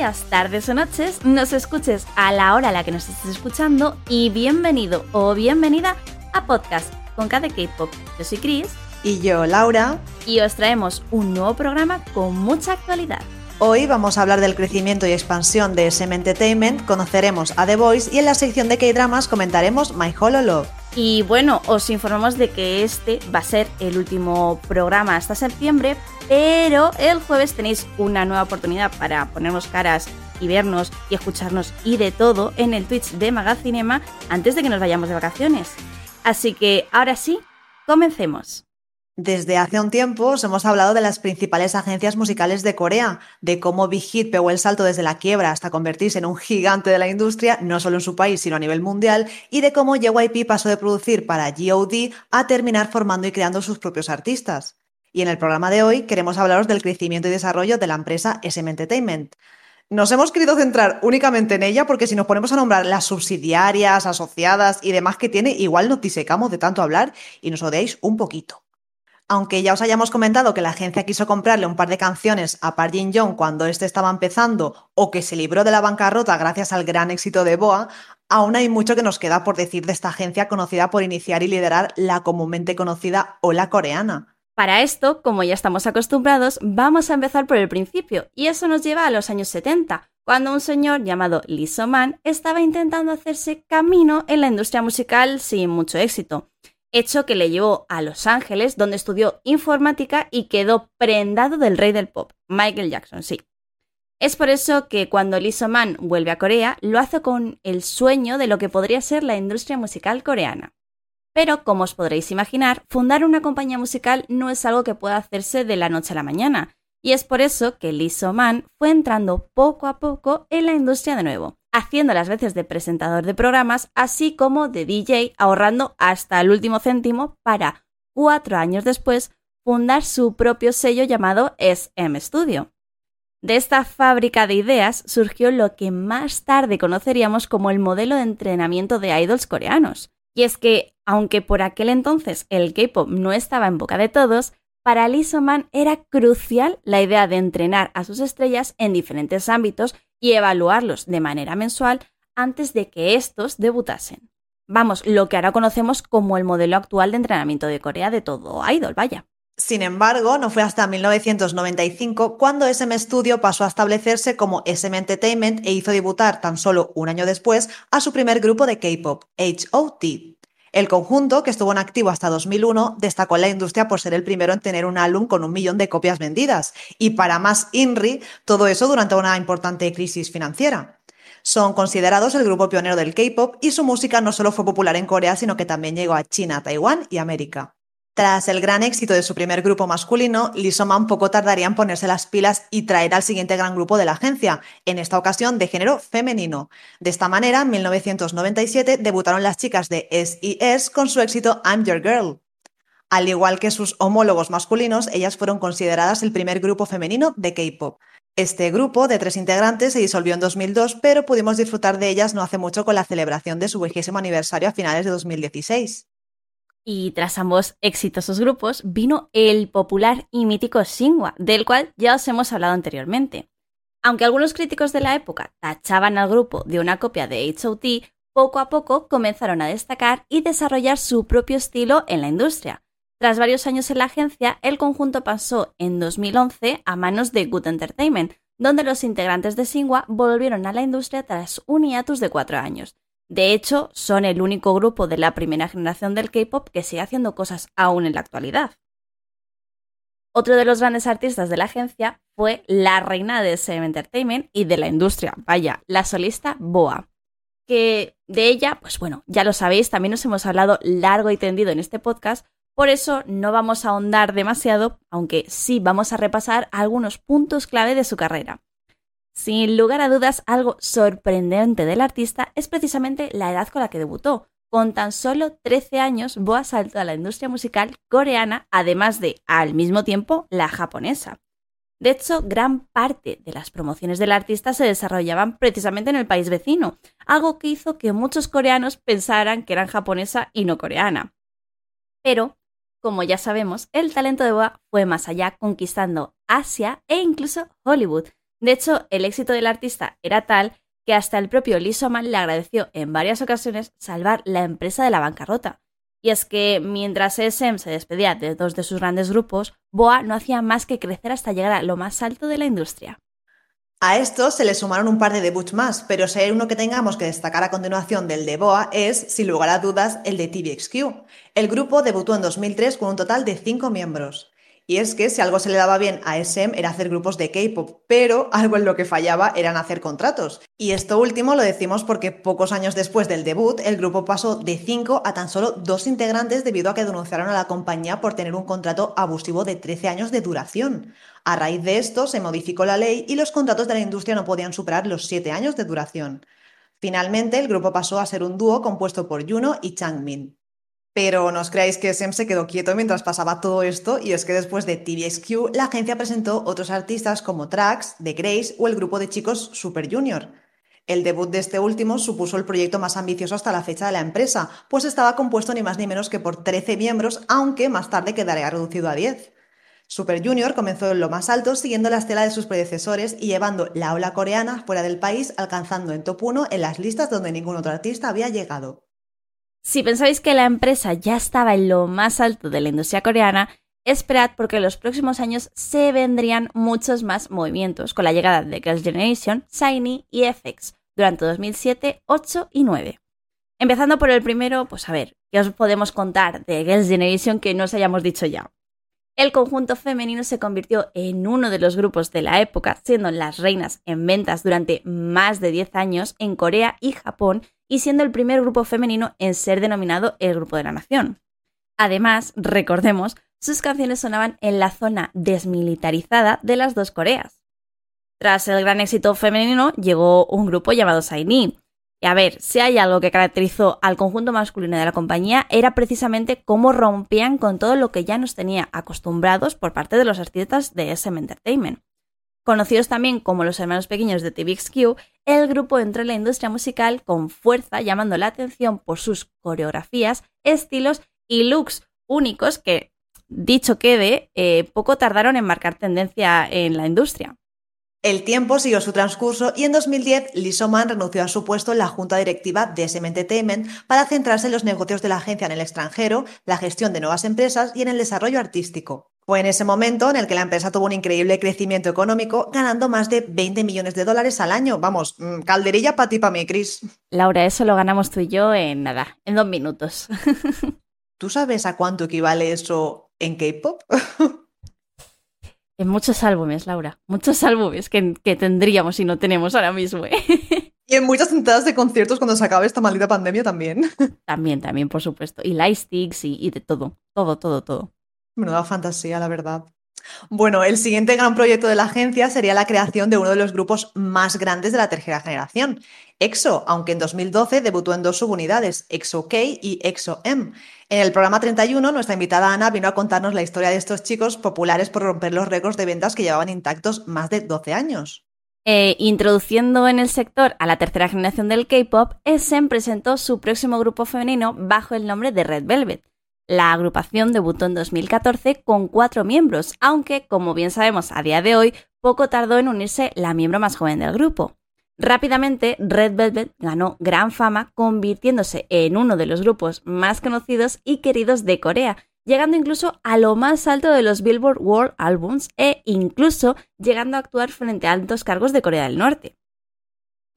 Días, tardes o noches, nos escuches a la hora a la que nos estés escuchando y bienvenido o bienvenida a Podcast con cada K-Pop. Yo soy Chris. Y yo, Laura. Y os traemos un nuevo programa con mucha actualidad. Hoy vamos a hablar del crecimiento y expansión de SM Entertainment, conoceremos a The Voice y en la sección de K-Dramas comentaremos My Hollow Love. Y bueno, os informamos de que este va a ser el último programa hasta septiembre, pero el jueves tenéis una nueva oportunidad para ponernos caras y vernos y escucharnos y de todo en el Twitch de Magacinema antes de que nos vayamos de vacaciones. Así que ahora sí, comencemos. Desde hace un tiempo os hemos hablado de las principales agencias musicales de Corea, de cómo Big Hit pegó el salto desde la quiebra hasta convertirse en un gigante de la industria, no solo en su país, sino a nivel mundial, y de cómo JYP pasó de producir para GOD a terminar formando y creando sus propios artistas. Y en el programa de hoy queremos hablaros del crecimiento y desarrollo de la empresa SM Entertainment. Nos hemos querido centrar únicamente en ella porque si nos ponemos a nombrar las subsidiarias, asociadas y demás que tiene, igual nos disecamos de tanto hablar y nos odiáis un poquito. Aunque ya os hayamos comentado que la agencia quiso comprarle un par de canciones a Park Jin Young cuando este estaba empezando o que se libró de la bancarrota gracias al gran éxito de Boa, aún hay mucho que nos queda por decir de esta agencia conocida por iniciar y liderar la comúnmente conocida ola coreana. Para esto, como ya estamos acostumbrados, vamos a empezar por el principio, y eso nos lleva a los años 70, cuando un señor llamado Lee So-man estaba intentando hacerse camino en la industria musical sin mucho éxito hecho que le llevó a Los Ángeles, donde estudió informática y quedó prendado del rey del pop, Michael Jackson, sí. Es por eso que cuando Lee Man vuelve a Corea, lo hace con el sueño de lo que podría ser la industria musical coreana. Pero, como os podréis imaginar, fundar una compañía musical no es algo que pueda hacerse de la noche a la mañana, y es por eso que Lee Man fue entrando poco a poco en la industria de nuevo, haciendo las veces de presentador de programas, así como de DJ, ahorrando hasta el último céntimo para, cuatro años después, fundar su propio sello llamado SM Studio. De esta fábrica de ideas surgió lo que más tarde conoceríamos como el modelo de entrenamiento de idols coreanos. Y es que, aunque por aquel entonces el K-pop no estaba en boca de todos, para Lee Man era crucial la idea de entrenar a sus estrellas en diferentes ámbitos y evaluarlos de manera mensual antes de que estos debutasen. Vamos, lo que ahora conocemos como el modelo actual de entrenamiento de Corea de todo idol, vaya. Sin embargo, no fue hasta 1995 cuando SM Studio pasó a establecerse como SM Entertainment e hizo debutar tan solo un año después a su primer grupo de K-pop, HOT. El conjunto, que estuvo en activo hasta 2001, destacó en la industria por ser el primero en tener un álbum con un millón de copias vendidas. Y para más INRI, todo eso durante una importante crisis financiera. Son considerados el grupo pionero del K-pop y su música no solo fue popular en Corea, sino que también llegó a China, Taiwán y América. Tras el gran éxito de su primer grupo masculino, Lisoman poco tardaría en ponerse las pilas y traer al siguiente gran grupo de la agencia, en esta ocasión de género femenino. De esta manera, en 1997 debutaron las chicas de S.I.S. con su éxito I'm Your Girl. Al igual que sus homólogos masculinos, ellas fueron consideradas el primer grupo femenino de K-pop. Este grupo de tres integrantes se disolvió en 2002, pero pudimos disfrutar de ellas no hace mucho con la celebración de su vigésimo aniversario a finales de 2016. Y tras ambos exitosos grupos vino el popular y mítico Singwa, del cual ya os hemos hablado anteriormente. Aunque algunos críticos de la época tachaban al grupo de una copia de HOT, poco a poco comenzaron a destacar y desarrollar su propio estilo en la industria. Tras varios años en la agencia, el conjunto pasó en 2011 a manos de Good Entertainment, donde los integrantes de Singwa volvieron a la industria tras un hiatus de cuatro años, de hecho, son el único grupo de la primera generación del K-pop que sigue haciendo cosas aún en la actualidad. Otro de los grandes artistas de la agencia fue la reina de SM Entertainment y de la industria, vaya, la solista Boa. Que de ella, pues bueno, ya lo sabéis, también nos hemos hablado largo y tendido en este podcast, por eso no vamos a ahondar demasiado, aunque sí vamos a repasar algunos puntos clave de su carrera. Sin lugar a dudas, algo sorprendente del artista es precisamente la edad con la que debutó. Con tan solo 13 años, Boa saltó a la industria musical coreana, además de, al mismo tiempo, la japonesa. De hecho, gran parte de las promociones del artista se desarrollaban precisamente en el país vecino, algo que hizo que muchos coreanos pensaran que eran japonesa y no coreana. Pero, como ya sabemos, el talento de Boa fue más allá, conquistando Asia e incluso Hollywood, De hecho, el éxito del artista era tal que hasta el propio Lee Soman le agradeció en varias ocasiones salvar la empresa de la bancarrota. Y es que mientras SM se despedía de dos de sus grandes grupos, Boa no hacía más que crecer hasta llegar a lo más alto de la industria. A esto se le sumaron un par de debuts más, pero si hay uno que tengamos que destacar a continuación del de Boa es, sin lugar a dudas, el de TVXQ. El grupo debutó en 2003 con un total de cinco miembros. Y es que si algo se le daba bien a SM era hacer grupos de K-pop, pero algo en lo que fallaba eran hacer contratos. Y esto último lo decimos porque pocos años después del debut, el grupo pasó de 5 a tan solo dos integrantes debido a que denunciaron a la compañía por tener un contrato abusivo de 13 años de duración. A raíz de esto se modificó la ley y los contratos de la industria no podían superar los 7 años de duración. Finalmente, el grupo pasó a ser un dúo compuesto por Juno y Changmin. Pero no os creáis que SM se quedó quieto mientras pasaba todo esto, y es que después de TVXQ, la agencia presentó otros artistas como Trax, The Grace o el grupo de chicos Super Junior. El debut de este último supuso el proyecto más ambicioso hasta la fecha de la empresa, pues estaba compuesto ni más ni menos que por 13 miembros, aunque más tarde quedaría reducido a 10. Super Junior comenzó en lo más alto siguiendo la estela de sus predecesores y llevando la ola coreana fuera del país, alcanzando en top 1 en las listas donde ningún otro artista había llegado. Si pensáis que la empresa ya estaba en lo más alto de la industria coreana, esperad porque en los próximos años se vendrían muchos más movimientos con la llegada de Girls' Generation, Shiny y FX durante 2007, 8 y 9. Empezando por el primero, pues a ver, ¿qué os podemos contar de Girls' Generation que no os hayamos dicho ya? El conjunto femenino se convirtió en uno de los grupos de la época, siendo las reinas en ventas durante más de 10 años en Corea y Japón y siendo el primer grupo femenino en ser denominado el Grupo de la Nación. Además, recordemos, sus canciones sonaban en la zona desmilitarizada de las dos Coreas. Tras el gran éxito femenino, llegó un grupo llamado Saini. Y a ver, si hay algo que caracterizó al conjunto masculino de la compañía, era precisamente cómo rompían con todo lo que ya nos tenía acostumbrados por parte de los artistas de SM Entertainment. Conocidos también como los hermanos pequeños de TVXQ, el grupo entró en la industria musical con fuerza, llamando la atención por sus coreografías, estilos y looks únicos que, dicho quede, eh, poco tardaron en marcar tendencia en la industria. El tiempo siguió su transcurso y en 2010 Lee Man renunció a su puesto en la junta directiva de SM Entertainment para centrarse en los negocios de la agencia en el extranjero, la gestión de nuevas empresas y en el desarrollo artístico. Fue en ese momento en el que la empresa tuvo un increíble crecimiento económico, ganando más de 20 millones de dólares al año. Vamos, mm, calderilla para ti, para mí, Chris. Laura, eso lo ganamos tú y yo en nada, en dos minutos. ¿Tú sabes a cuánto equivale eso en K-pop? En muchos álbumes, Laura. Muchos álbumes que, tendríamos y no tenemos ahora mismo. ¿eh? Y en muchas entradas de conciertos cuando se acabe esta maldita pandemia también. También, también, por supuesto. Y lightsticks y, y de todo. Todo, todo, todo. Menuda fantasía, la verdad. Bueno, el siguiente gran proyecto de la agencia sería la creación de uno de los grupos más grandes de la tercera generación, EXO, aunque en 2012 debutó en dos subunidades, EXO K y EXO M. En el programa 31, nuestra invitada Ana vino a contarnos la historia de estos chicos populares por romper los récords de ventas que llevaban intactos más de 12 años. Eh, introduciendo en el sector a la tercera generación del K-pop, SM presentó su próximo grupo femenino bajo el nombre de Red Velvet. La agrupación debutó en 2014 con cuatro miembros, aunque, como bien sabemos a día de hoy, poco tardó en unirse la miembro más joven del grupo. Rápidamente, Red Velvet ganó gran fama, convirtiéndose en uno de los grupos más conocidos y queridos de Corea, llegando incluso a lo más alto de los Billboard World Albums e incluso llegando a actuar frente a altos cargos de Corea del Norte.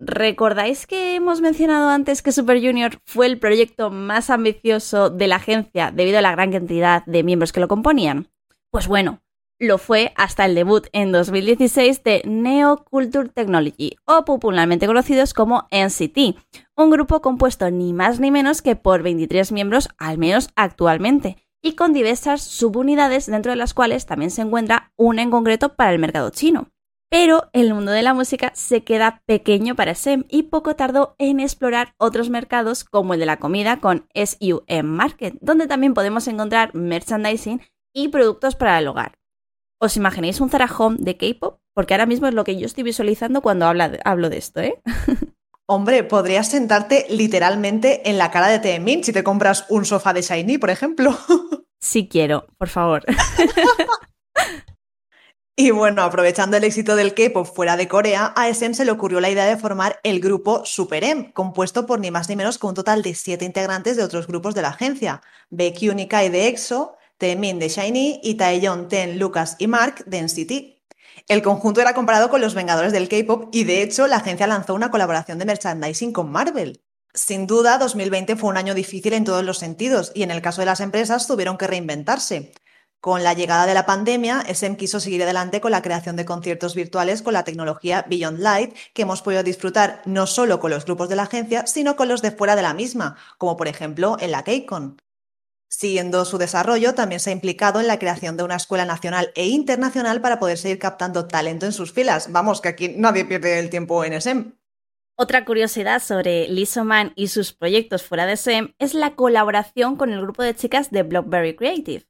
¿Recordáis que hemos mencionado antes que Super Junior fue el proyecto más ambicioso de la agencia debido a la gran cantidad de miembros que lo componían? Pues bueno, lo fue hasta el debut en 2016 de Neo Culture Technology, o popularmente conocidos como NCT, un grupo compuesto ni más ni menos que por 23 miembros, al menos actualmente, y con diversas subunidades dentro de las cuales también se encuentra una en concreto para el mercado chino. Pero el mundo de la música se queda pequeño para SEM y poco tardó en explorar otros mercados como el de la comida con SUM Market, donde también podemos encontrar merchandising y productos para el hogar. ¿Os imagináis un Zara Home de K-pop? Porque ahora mismo es lo que yo estoy visualizando cuando hablo de esto, ¿eh? Hombre, podrías sentarte literalmente en la cara de Temin si te compras un sofá de Shiny, por ejemplo. Sí quiero, por favor. Y bueno, aprovechando el éxito del K-pop fuera de Corea, a SM se le ocurrió la idea de formar el grupo Super M, compuesto por ni más ni menos que un total de siete integrantes de otros grupos de la agencia: Baekhyun y Kai de EXO, Taemin de SHINee y Taeyeon, Ten, Lucas y Mark de NCT. El conjunto era comparado con los Vengadores del K-pop y de hecho la agencia lanzó una colaboración de merchandising con Marvel. Sin duda, 2020 fue un año difícil en todos los sentidos y en el caso de las empresas tuvieron que reinventarse. Con la llegada de la pandemia, SM quiso seguir adelante con la creación de conciertos virtuales con la tecnología Beyond Light, que hemos podido disfrutar no solo con los grupos de la agencia, sino con los de fuera de la misma, como por ejemplo en la KCON. Siguiendo su desarrollo, también se ha implicado en la creación de una escuela nacional e internacional para poder seguir captando talento en sus filas. Vamos, que aquí nadie pierde el tiempo en SM. Otra curiosidad sobre Lisoman y sus proyectos fuera de SM es la colaboración con el grupo de chicas de Blockberry Creative.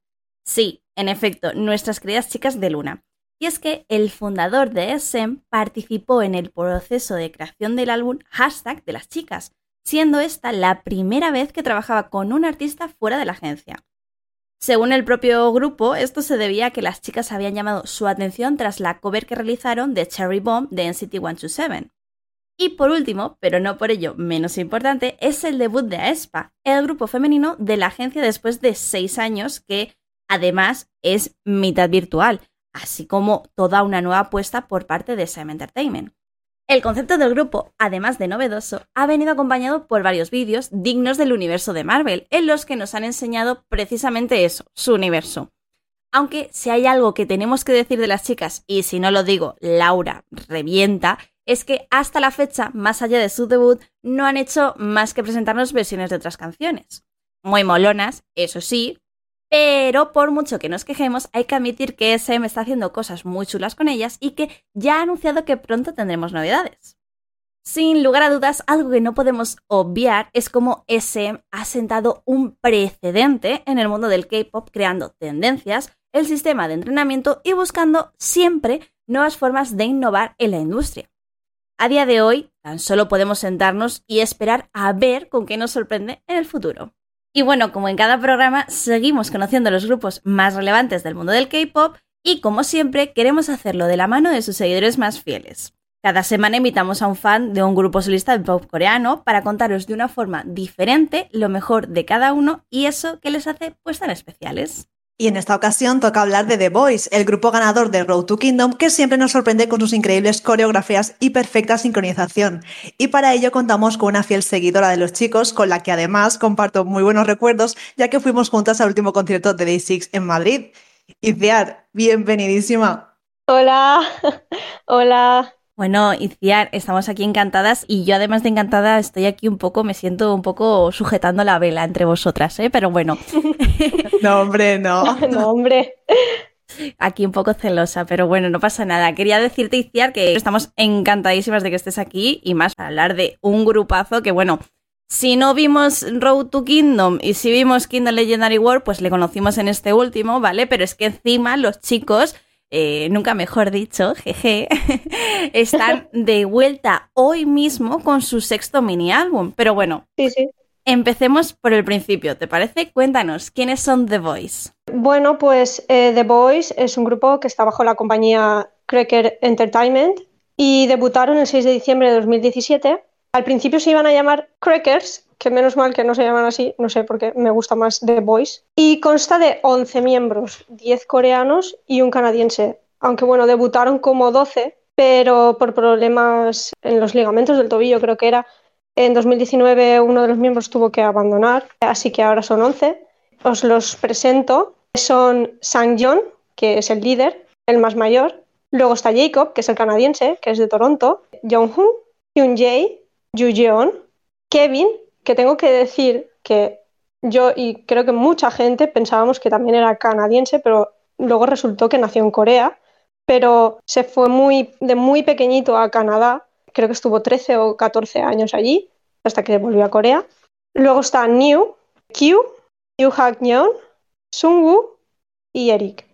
Sí, en efecto, nuestras queridas chicas de Luna. Y es que el fundador de SM participó en el proceso de creación del álbum Hashtag de las chicas, siendo esta la primera vez que trabajaba con un artista fuera de la agencia. Según el propio grupo, esto se debía a que las chicas habían llamado su atención tras la cover que realizaron de Cherry Bomb de NCT 127. Y por último, pero no por ello menos importante, es el debut de Aespa, el grupo femenino de la agencia después de seis años que Además, es mitad virtual, así como toda una nueva apuesta por parte de SM Entertainment. El concepto del grupo, además de novedoso, ha venido acompañado por varios vídeos dignos del universo de Marvel, en los que nos han enseñado precisamente eso, su universo. Aunque si hay algo que tenemos que decir de las chicas, y si no lo digo, Laura revienta, es que hasta la fecha, más allá de su debut, no han hecho más que presentarnos versiones de otras canciones. Muy molonas, eso sí, pero por mucho que nos quejemos, hay que admitir que SM está haciendo cosas muy chulas con ellas y que ya ha anunciado que pronto tendremos novedades. Sin lugar a dudas, algo que no podemos obviar es cómo SM ha sentado un precedente en el mundo del K-pop creando tendencias, el sistema de entrenamiento y buscando siempre nuevas formas de innovar en la industria. A día de hoy, tan solo podemos sentarnos y esperar a ver con qué nos sorprende en el futuro. Y bueno, como en cada programa, seguimos conociendo los grupos más relevantes del mundo del K-pop y como siempre queremos hacerlo de la mano de sus seguidores más fieles. Cada semana invitamos a un fan de un grupo solista de pop coreano para contaros de una forma diferente lo mejor de cada uno y eso que les hace pues tan especiales. Y en esta ocasión toca hablar de The Voice, el grupo ganador de Road to Kingdom que siempre nos sorprende con sus increíbles coreografías y perfecta sincronización. Y para ello contamos con una fiel seguidora de los chicos, con la que además comparto muy buenos recuerdos, ya que fuimos juntas al último concierto de Day Six en Madrid. Iciar, bienvenidísima. Hola, hola. Bueno, Iciar, estamos aquí encantadas y yo además de encantada estoy aquí un poco, me siento un poco sujetando la vela entre vosotras, ¿eh? Pero bueno. no, hombre, no. no, hombre. Aquí un poco celosa, pero bueno, no pasa nada. Quería decirte, Iciar, que estamos encantadísimas de que estés aquí y más para hablar de un grupazo que, bueno, si no vimos Road to Kingdom y si vimos Kingdom Legendary War, pues le conocimos en este último, ¿vale? Pero es que encima los chicos eh, nunca mejor dicho, jeje, están de vuelta hoy mismo con su sexto mini álbum. Pero bueno, empecemos por el principio, ¿te parece? Cuéntanos, ¿quiénes son The Voice? Bueno, pues eh, The Voice es un grupo que está bajo la compañía Cracker Entertainment y debutaron el 6 de diciembre de 2017. Al principio se iban a llamar Crackers, que menos mal que no se llaman así, no sé por qué, me gusta más The Voice. Y consta de 11 miembros, 10 coreanos y un canadiense. Aunque bueno, debutaron como 12, pero por problemas en los ligamentos del tobillo, creo que era. En 2019 uno de los miembros tuvo que abandonar, así que ahora son 11. Os los presento. Son Sang Jong, que es el líder, el más mayor. Luego está Jacob, que es el canadiense, que es de Toronto. Jonghoon, Hyun Jae, Yu Jeon, Kevin, que tengo que decir que yo y creo que mucha gente pensábamos que también era canadiense, pero luego resultó que nació en Corea, pero se fue muy, de muy pequeñito a Canadá, creo que estuvo 13 o 14 años allí, hasta que volvió a Corea. Luego está New, Q, Yu Hak Sung Sungwoo y Eric,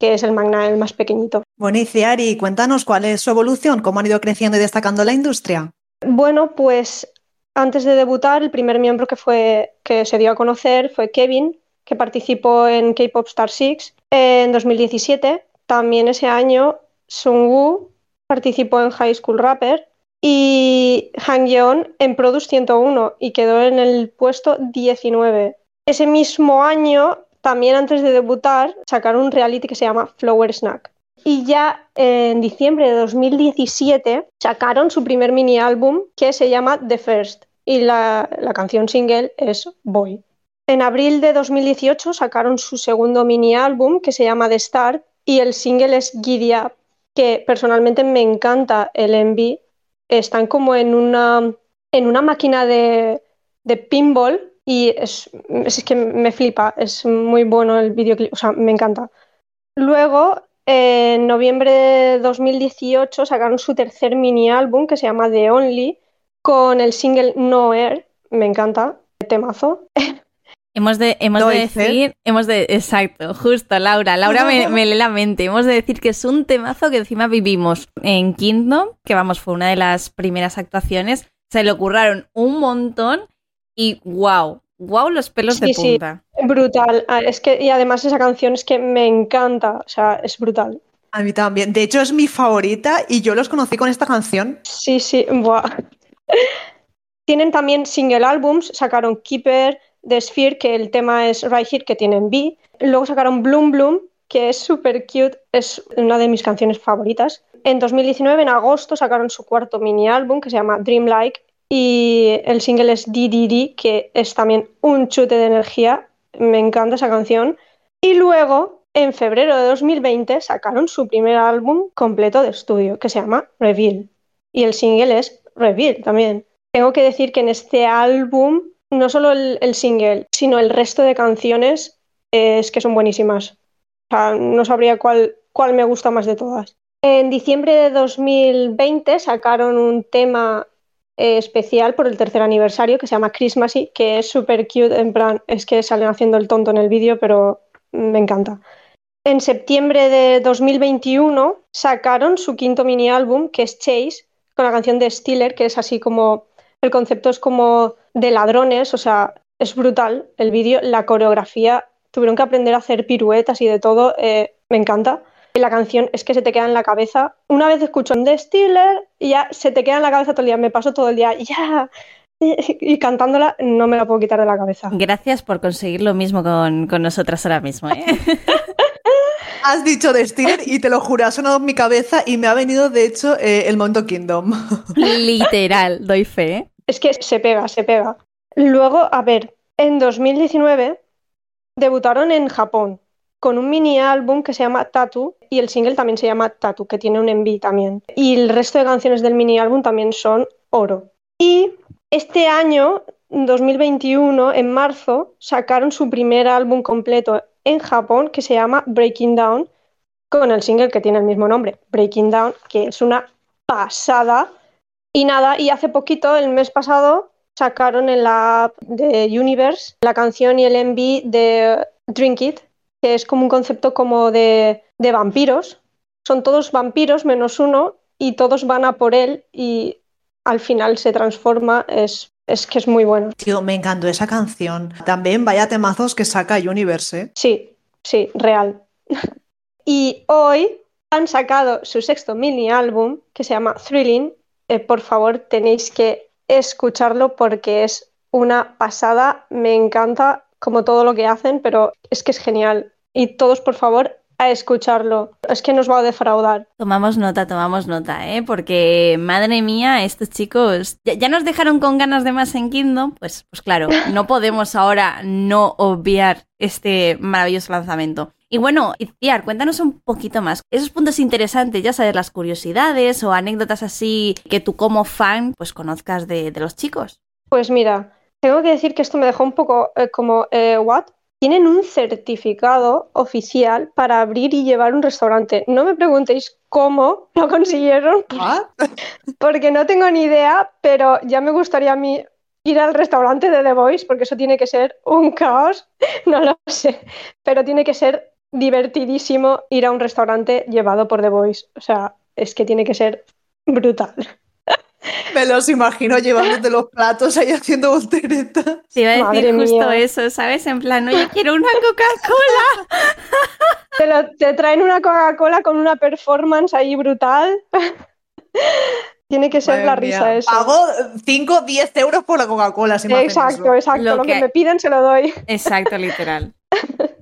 que es el magna, el más pequeñito. Y Ari, cuéntanos cuál es su evolución, cómo han ido creciendo y destacando la industria. Bueno, pues antes de debutar, el primer miembro que, fue, que se dio a conocer fue Kevin, que participó en K-Pop Star 6 en 2017, también ese año Sungwoo participó en High School Rapper y Han Yeon en Produce 101 y quedó en el puesto 19. Ese mismo año, también antes de debutar, sacaron un reality que se llama Flower Snack. Y ya en diciembre de 2017 sacaron su primer mini álbum que se llama The First y la, la canción single es Boy. En abril de 2018 sacaron su segundo mini álbum que se llama The Start y el single es Giddy Up, que personalmente me encanta el MV. Están como en una, en una máquina de, de pinball y es, es que me flipa, es muy bueno el videoclip, o sea, me encanta. Luego, en noviembre de 2018 sacaron su tercer mini álbum que se llama The Only con el single No Air, me encanta, temazo. Hemos de, hemos de decir, hemos de, exacto, justo, Laura, Laura me, me, lee la mente, hemos de decir que es un temazo que encima vivimos en Kingdom, que vamos, fue una de las primeras actuaciones, se le ocurraron un montón y wow, wow los pelos sí, de punta. Sí, brutal, ah, es que, y además esa canción es que me encanta, o sea, es brutal. A mí también, de hecho es mi favorita y yo los conocí con esta canción. Sí, sí, buah. Tienen también single albums, sacaron Keeper, The Sphere, que el tema es Right Here, que tienen B. Luego sacaron Bloom Bloom, que es súper cute, es una de mis canciones favoritas. En 2019, en agosto, sacaron su cuarto mini álbum, que se llama Dreamlike, y el single es DDD, que es también un chute de energía. Me encanta esa canción. Y luego, en febrero de 2020, sacaron su primer álbum completo de estudio, que se llama Reveal. Y el single es Reveal también. Tengo que decir que en este álbum, no solo el, single, sino el resto de canciones es que son buenísimas. O sea, no sabría cuál, cuál me gusta más de todas. En diciembre de 2020 sacaron un tema eh, especial por el tercer aniversario que se llama Christmasy, que es súper cute, en plan, es que salen haciendo el tonto en el vídeo, pero me encanta. En septiembre de 2021 sacaron su quinto mini álbum, que es Chase, con la canción de Stiller, que es así como, el concepto es como de ladrones, o sea, es brutal el vídeo, la coreografía, tuvieron que aprender a hacer piruetas y de todo, eh, me encanta. La canción es que se te queda en la cabeza. Una vez escucho de Stiller y ya se te queda en la cabeza todo el día. Me paso todo el día, ya, y cantándola no me la puedo quitar de la cabeza. Gracias por conseguir lo mismo con, con nosotras ahora mismo. ¿eh? Has dicho de Stiller y te lo juro, ha sonado en mi cabeza y me ha venido, de hecho, eh, el Mondo Kingdom. Literal, doy fe. ¿eh? Es que se pega, se pega. Luego, a ver, en 2019 debutaron en Japón con un mini álbum que se llama Tattoo y el single también se llama Tattoo, que tiene un enví también. Y el resto de canciones del mini álbum también son oro. Y este año, 2021, en marzo, sacaron su primer álbum completo en Japón que se llama Breaking Down, con el single que tiene el mismo nombre, Breaking Down, que es una pasada. Y nada, y hace poquito, el mes pasado, sacaron en la app de Universe la canción y el MV de Drink It, que es como un concepto como de, de vampiros. Son todos vampiros menos uno y todos van a por él y al final se transforma, es, es que es muy bueno. Tío, me encantó esa canción. También vaya temazos que saca Universe. ¿eh? Sí, sí, real. y hoy han sacado su sexto mini álbum que se llama Thrilling. Eh, por favor, tenéis que escucharlo porque es una pasada. Me encanta como todo lo que hacen, pero es que es genial. Y todos, por favor, a escucharlo. Es que nos va a defraudar. Tomamos nota, tomamos nota, ¿eh? Porque, madre mía, estos chicos ya, ya, nos dejaron con ganas de más en Kingdom. Pues, pues claro, no podemos ahora no obviar este maravilloso lanzamiento. Y bueno, Itziar, cuéntanos un poquito más. Esos puntos interesantes, ya sabes, las curiosidades o anécdotas así que tú como fan pues conozcas de, de los chicos. Pues mira, tengo que decir que esto me dejó un poco eh, como, eh, ¿what? Tienen un certificado oficial para abrir y llevar un restaurante. No me preguntéis cómo lo consiguieron, ¿Ah? porque no tengo ni idea, pero ya me gustaría a mí ir al restaurante de The Voice, porque eso tiene que ser un caos, no lo sé, pero tiene que ser divertidísimo ir a un restaurante llevado por The Voice. O sea, es que tiene que ser brutal. Me los imagino llevándote los platos ahí haciendo voltereta. Te iba a decir Madre justo mía. eso, ¿sabes? En plan, no, yo quiero una Coca-Cola. Te, lo- te traen una Coca-Cola con una performance ahí brutal. Tiene que ser Madre la mía, risa eso. Pago 5, 10 euros por la Coca-Cola. si Exacto, exacto. Lo Lo, que... que- me piden se lo doy. Exacto, literal.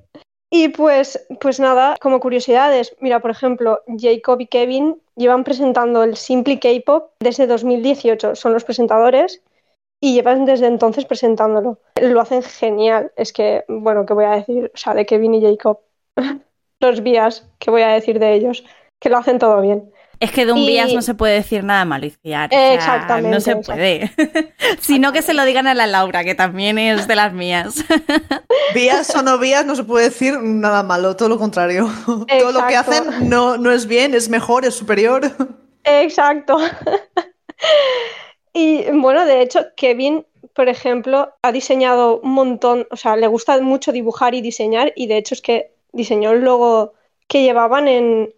Y pues, pues nada, como curiosidades, mira, por ejemplo, Jacob y Kevin llevan presentando el Simply K-Pop desde 2018, son los presentadores y llevan desde entonces presentándolo. Lo hacen genial, es que, bueno, ¿qué voy a decir? O sea, de Kevin y Jacob, los vías, ¿qué voy a decir de ellos? Que lo hacen todo bien. Es que de un Y- vías no se puede decir nada malo y fiar. o sea, Exactamente, No se puede. Sino que se lo digan a la Laura, que también es de las mías. Vías o no vías, no se puede decir nada malo, todo lo contrario. Todo lo que Exacto. hacen no, no es bien, es mejor, es superior. Exacto. Y bueno, de hecho, Kevin, por ejemplo, ha diseñado un montón, o sea, le gusta mucho dibujar y diseñar, y de hecho es que diseñó el logo que llevaban en,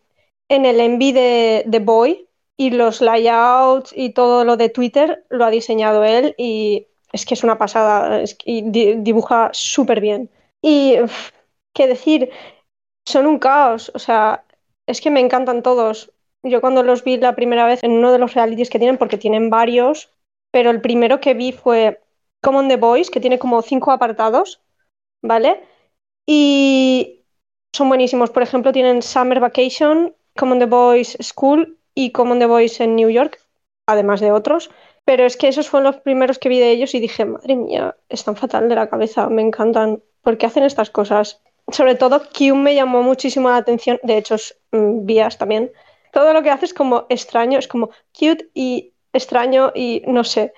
en el envy de, de Boy, y los layouts y todo lo de Twitter lo ha diseñado él, y es que es una pasada, y di- dibuja súper bien. Y, uf, qué decir, son un caos, o sea, es que me encantan todos. Yo cuando los vi la primera vez en uno de los realities que tienen, porque tienen varios, pero el primero que vi fue Common the Boys, que tiene como cinco apartados, ¿vale? Y son buenísimos. Por ejemplo, tienen Summer Vacation, Common the Boys School y Common the Boys en New York, además de otros. Pero es que esos fueron los primeros que vi de ellos y dije, madre mía, están fatal de la cabeza, me encantan. ¿Por qué hacen estas cosas? Sobre todo, Q me llamó muchísimo la atención, de hecho, es, mm, Vías también. Todo lo que hace es como extraño, es como cute y extraño y no sé.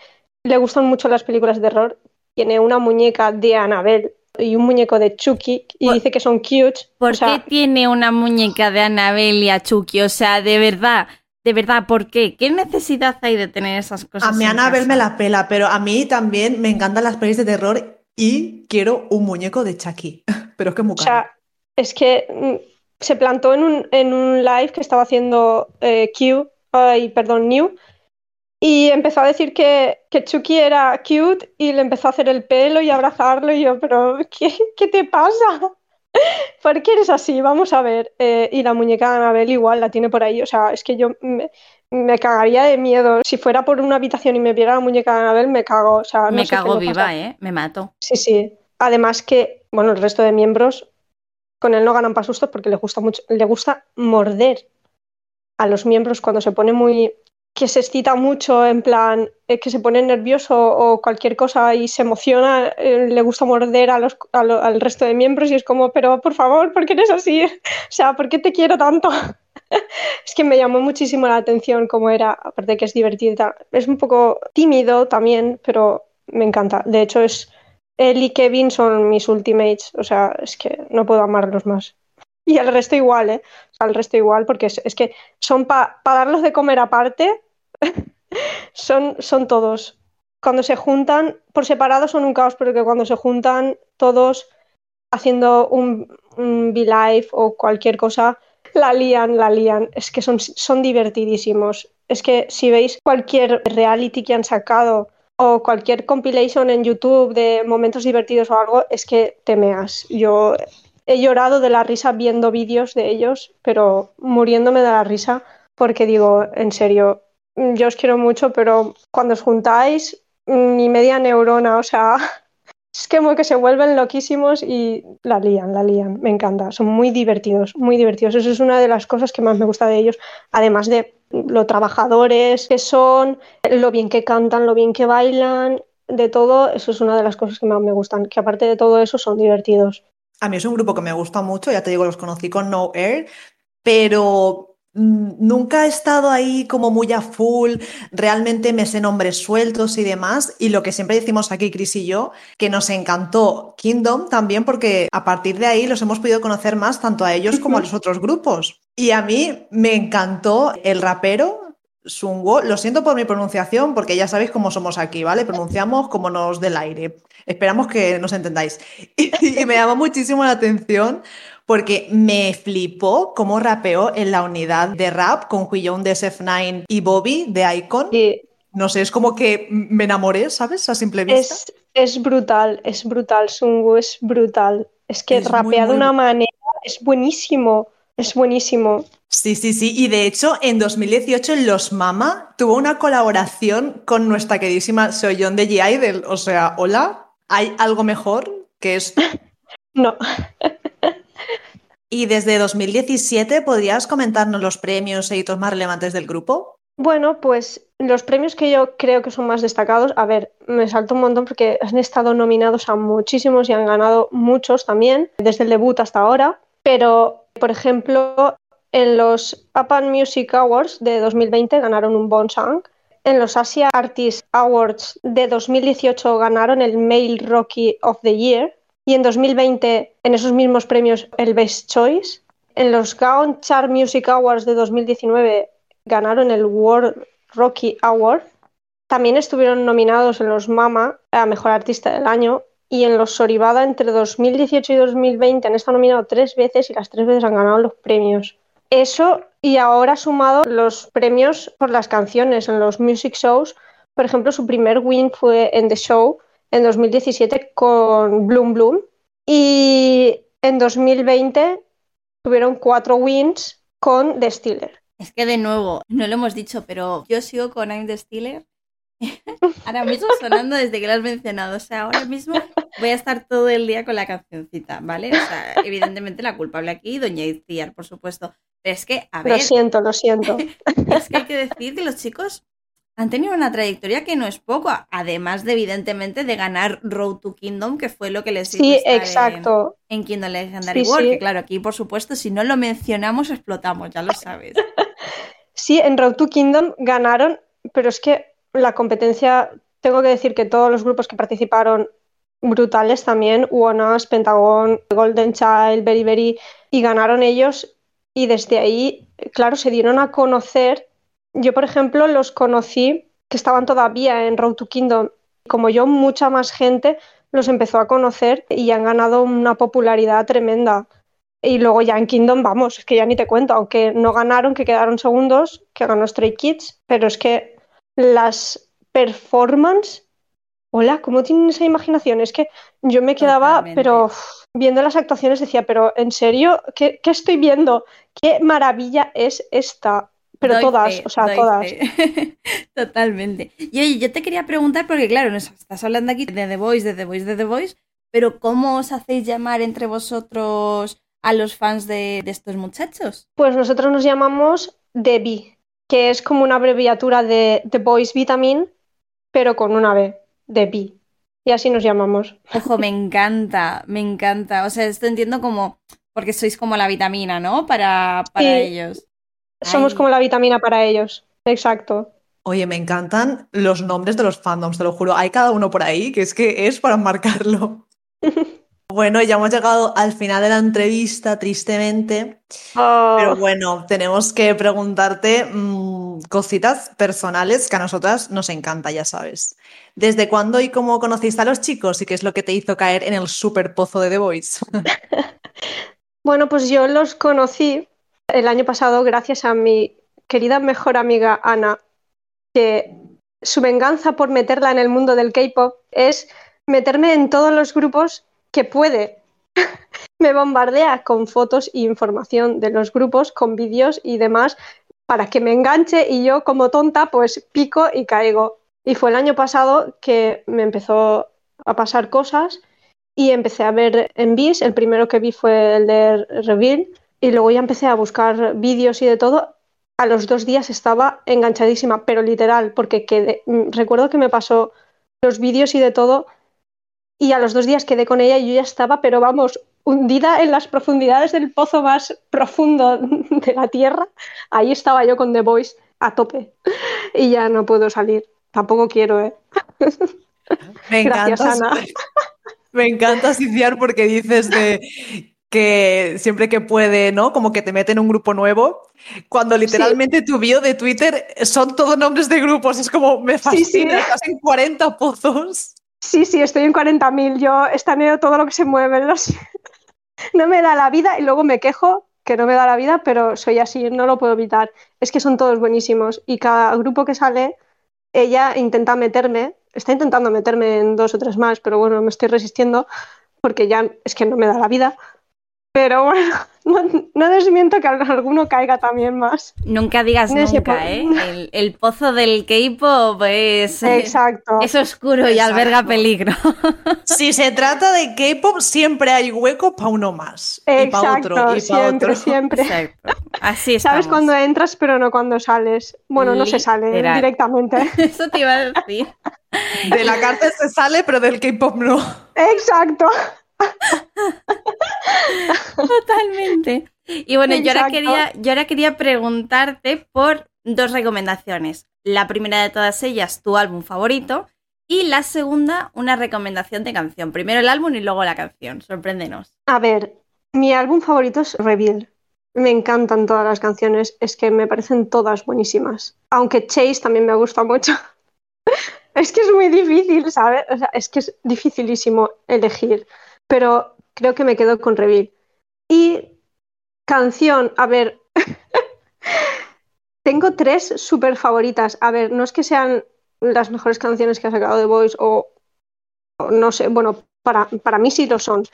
Le gustan mucho las películas de terror. Tiene una muñeca de Annabelle y un muñeco de Chucky y Por- dice que son cute. ¿Por O sea, qué tiene una muñeca de Annabelle y a Chucky? O sea, de verdad, de verdad, ¿por qué? ¿Qué necesidad hay de tener esas cosas? A mí Annabelle me la pela, pero a mí también me encantan las pelis de terror y quiero un muñeco de Chucky. Pero es que es muy O caro. sea, es que mm, se plantó en un, en un live que estaba haciendo eh, Q, ay, perdón, New, y empezó a decir que, que Chucky era cute y le empezó a hacer el pelo y abrazarlo y yo, pero ¿qué, qué te pasa? ¿Por qué eres así? Vamos a ver. Eh, y la muñeca de Annabelle igual la tiene por ahí. O sea, es que yo me, me cagaría de miedo. Si fuera por una habitación y me viera la muñeca de Annabelle, me cago. O sea, no me sé cago viva, pasa. ¿eh? Me mato. Sí, sí. Además que, bueno, el resto de miembros con él no ganan para sustos porque le gusta mucho, le gusta morder a los miembros cuando se pone muy, que se excita mucho, en plan, eh, que se pone nervioso o cualquier cosa y se emociona, eh, le gusta morder a los, a lo- al resto de miembros y es como, pero por favor, ¿por qué eres así? O sea, ¿por qué te quiero tanto? Es que me llamó muchísimo la atención cómo era, aparte de que es tal. Es un poco tímido también, pero me encanta. De hecho, es él y Kevin son mis ultimates, o sea, es que no puedo amarlos más. Y el resto igual, ¿eh? O sea, el resto igual, porque es, es que son para darlos de comer aparte, son, son todos. Cuando se juntan, por separado son un caos, pero que cuando se juntan todos haciendo un, un V-Live o cualquier cosa, la lían, la lían. Es que son, son divertidísimos. Es que si veis cualquier reality que han sacado o cualquier compilation en YouTube de momentos divertidos o algo, es que te meas. Yo he llorado de la risa viendo vídeos de ellos, pero muriéndome de la risa porque digo, en serio, yo os quiero mucho, pero cuando os juntáis, ni media neurona, o sea, es que que se vuelven loquísimos y la lían, la lían. Me encanta, son muy divertidos, muy divertidos. Eso es una de las cosas que más me gusta de ellos, además de lo trabajadores que son, lo bien que cantan, lo bien que bailan, de todo, eso es una de las cosas que más me gustan, que aparte de todo eso son divertidos. A mí es un grupo que me gusta mucho, ya te digo, los conocí con No Air, pero mm, nunca he estado ahí como muy a full, realmente me sé nombres sueltos y demás, y lo que siempre decimos aquí Chris y yo, que nos encantó Kingdom también porque a partir de ahí los hemos podido conocer más tanto a ellos como a los otros grupos. Y a mí me encantó el rapero. Sunwo, lo siento por mi pronunciación porque ya sabéis cómo somos aquí, ¿vale? Pronunciamos como nos dé el aire. Esperamos que nos entendáis. Y, y me llamó muchísimo la atención porque me flipó cómo rapeó en la unidad de rap con Huillón de SF9 y Bobby de Icon. No sé, es como que me enamoré, ¿sabes? A simple vista. es, es brutal, es brutal, Sungu es brutal. Es que Es muy, rapea de una manera, es buenísimo, es buenísimo. Sí, sí, sí. Y de hecho, en 2018 Los Mama tuvo una colaboración con nuestra queridísima Soyeon de G-Idol. O sea, hola, ¿hay algo mejor que esto? no. y desde 2017, ¿podrías comentarnos los premios e hitos más relevantes del grupo? Bueno, pues los premios que yo creo que son más destacados, a ver, me salto un montón porque han estado nominados a muchísimos y han ganado muchos también, desde el debut hasta ahora, pero, por ejemplo, en los Japan Music Awards de 2020 ganaron un Bonsang. En los Asia Artist Awards de 2018 ganaron el Male Rocky of the Year. Y en 2020, en esos mismos premios, el Best Choice. En los Gaon Chart Music Awards de 2019 ganaron el World Rocky Award. También estuvieron nominados en los Mama a Mejor Artista del Año y en los Soribada entre 2018 y 2020 han estado nominados tres veces y las tres veces han ganado los premios. Eso y ahora sumado los premios por las canciones en los music shows. Por ejemplo, su primer win fue en The Show en 2017 con Bloom Bloom y en 2020 tuvieron cuatro wins con The Steeler. Es que de nuevo, no lo hemos dicho, pero yo sigo con I'm the Steeler. ahora mismo sonando desde que lo has mencionado. O sea, ahora mismo voy a estar todo el día con la cancioncita, ¿vale? O sea, evidentemente la culpable aquí, Doña Itziar, por supuesto es que, a ver. Lo siento, lo siento. es que hay que decir que los chicos han tenido una trayectoria que no es poco, además de, evidentemente, de ganar Road to Kingdom, que fue lo que les hizo sí, exacto. En, Kingdom Legendary World. Que claro, aquí, por supuesto, si no lo mencionamos, explotamos, ya lo sabes. sí, en Road to Kingdom ganaron, pero es que la competencia, tengo que decir que todos los grupos que participaron brutales también, Wonas, Pentagon, Golden Child, Very, y ganaron ellos y desde ahí, claro, se dieron a conocer. Yo, por ejemplo, los conocí que estaban todavía en Road to Kingdom. Como yo, mucha más gente los empezó a conocer y han ganado una popularidad tremenda. Y luego ya en Kingdom, vamos, es que ya ni te cuento, aunque no ganaron, que quedaron segundos, que ganó Stray Kids, pero es que las performances, hola, ¿cómo tienen esa imaginación? Es que yo me quedaba, pero viendo las actuaciones decía, pero ¿en serio? ¿Qué, estoy viendo? ¿Qué maravilla es esta? Pero todas, o sea, todas. Totalmente. Y oye, yo te quería preguntar, porque claro, nos estás hablando aquí de The Voice, de The Voice, de The Voice, pero ¿cómo os hacéis llamar entre vosotros a los fans de, estos muchachos? Pues nosotros nos llamamos The que es como una abreviatura de The Voice Vitamin, pero con una B, The B y así nos llamamos. Ojo, me encanta, me encanta. O sea, esto entiendo como, porque sois como la vitamina, ¿no? Para, para ellos. Somos como la vitamina para ellos, exacto. Oye, me encantan los nombres de los fandoms, te lo juro. Hay cada uno por ahí que es que es para marcarlo. Bueno, ya hemos llegado al final de la entrevista, tristemente. Oh. Pero bueno, tenemos que preguntarte mm, cositas personales que a nosotras nos encanta, ya sabes. ¿Desde cuándo y cómo conociste a los chicos y qué es lo que te hizo caer en el super pozo de The Voice? bueno, pues yo los conocí el año pasado gracias a mi querida mejor amiga Ana, que su venganza por meterla en el mundo del K-pop es meterme en todos los grupos que puede. me bombardea con fotos e información de los grupos, con vídeos y demás, para que me enganche y yo como tonta pues pico y caigo. Y fue el año pasado que me empezó a pasar cosas y empecé a ver en bis, el primero que vi fue el de Reveal y luego ya empecé a buscar vídeos y de todo. A los dos días estaba enganchadísima, pero literal, porque quedé, recuerdo que me pasó los vídeos y de todo y a los dos días quedé con ella y yo ya estaba, pero vamos, hundida en las profundidades del pozo más profundo de la Tierra. Ahí estaba yo con The Voice a tope y ya no puedo salir. Tampoco quiero, ¿eh? Me Gracias, encanta, Ana. Me encanta, Ciciar, porque dices de que siempre que puede, ¿no? Como que te mete en un grupo nuevo, cuando literalmente tu bio de Twitter son todos nombres de grupos, es como, me fascina, estás en 40 pozos. Sí, sí, estoy en 40.000. Yo estaneo todo lo que se mueve. No me da la vida y luego me quejo que no me da la vida, pero soy así, no lo puedo evitar. Es que son todos buenísimos y cada grupo que sale, ella intenta meterme, está intentando meterme en dos o tres más, pero bueno, me estoy resistiendo porque ya es que no me da la vida. Pero bueno, no, no desmiento que alguno caiga también más. Nunca digas nunca, ¿eh? El, el pozo del K-pop es, Exacto. es oscuro y Exacto. alberga peligro. Si se trata de K-pop, siempre hay hueco para uno más. Y para Exacto, otro, y para siempre, otro. siempre. Exacto. Así estamos. Sabes cuando entras, pero no cuando sales. Bueno, no se sale directamente. Eso te iba a decir. De la cárcel se sale, pero del K-pop no. Exacto. Totalmente. Y bueno, yo ahora, quería, yo ahora quería preguntarte por dos recomendaciones. La primera de todas ellas, tu álbum favorito. Y la segunda, una recomendación de canción. Primero el álbum y luego la canción. Sorpréndenos. A ver, mi álbum favorito es Reveal. Me encantan todas las canciones, es que me parecen todas buenísimas. Aunque Chase también me gusta mucho. es que es muy difícil, ¿sabes? O sea, es que es dificilísimo elegir. Pero creo que me quedo con Reveal. Y canción, a ver. Tengo tres súper favoritas. A ver, no es que sean las mejores canciones que ha sacado The Voice o, no sé, bueno, para, para mí sí lo son.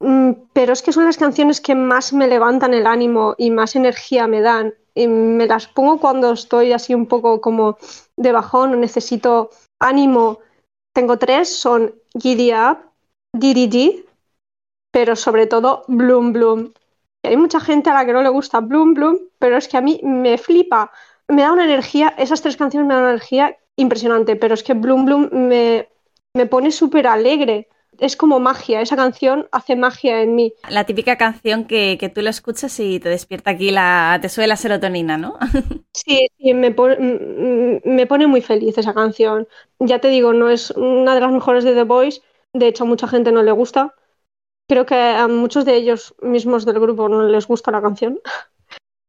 Mm, Pero es que son las canciones que más me levantan el ánimo y más energía me dan. Y me las pongo cuando estoy así un poco como de bajón o necesito ánimo. Tengo tres, son Giddy Up, DDD, pero sobre todo Bloom Bloom. Y hay mucha gente a la que no le gusta Bloom Bloom, pero es que a mí me flipa. Me da una energía, esas tres canciones me dan una energía impresionante, pero es que Bloom Bloom me, me pone súper alegre. Es como magia, esa canción hace magia en mí. La típica canción que, que tú lo escuchas y te despierta aquí la. te sube la serotonina, ¿no? Sí, sí, me pone, me pone muy feliz esa canción. Ya te digo, no es una de las mejores de The Voice, de hecho a mucha gente no le gusta. Creo que a muchos de ellos mismos del grupo no les gusta la canción.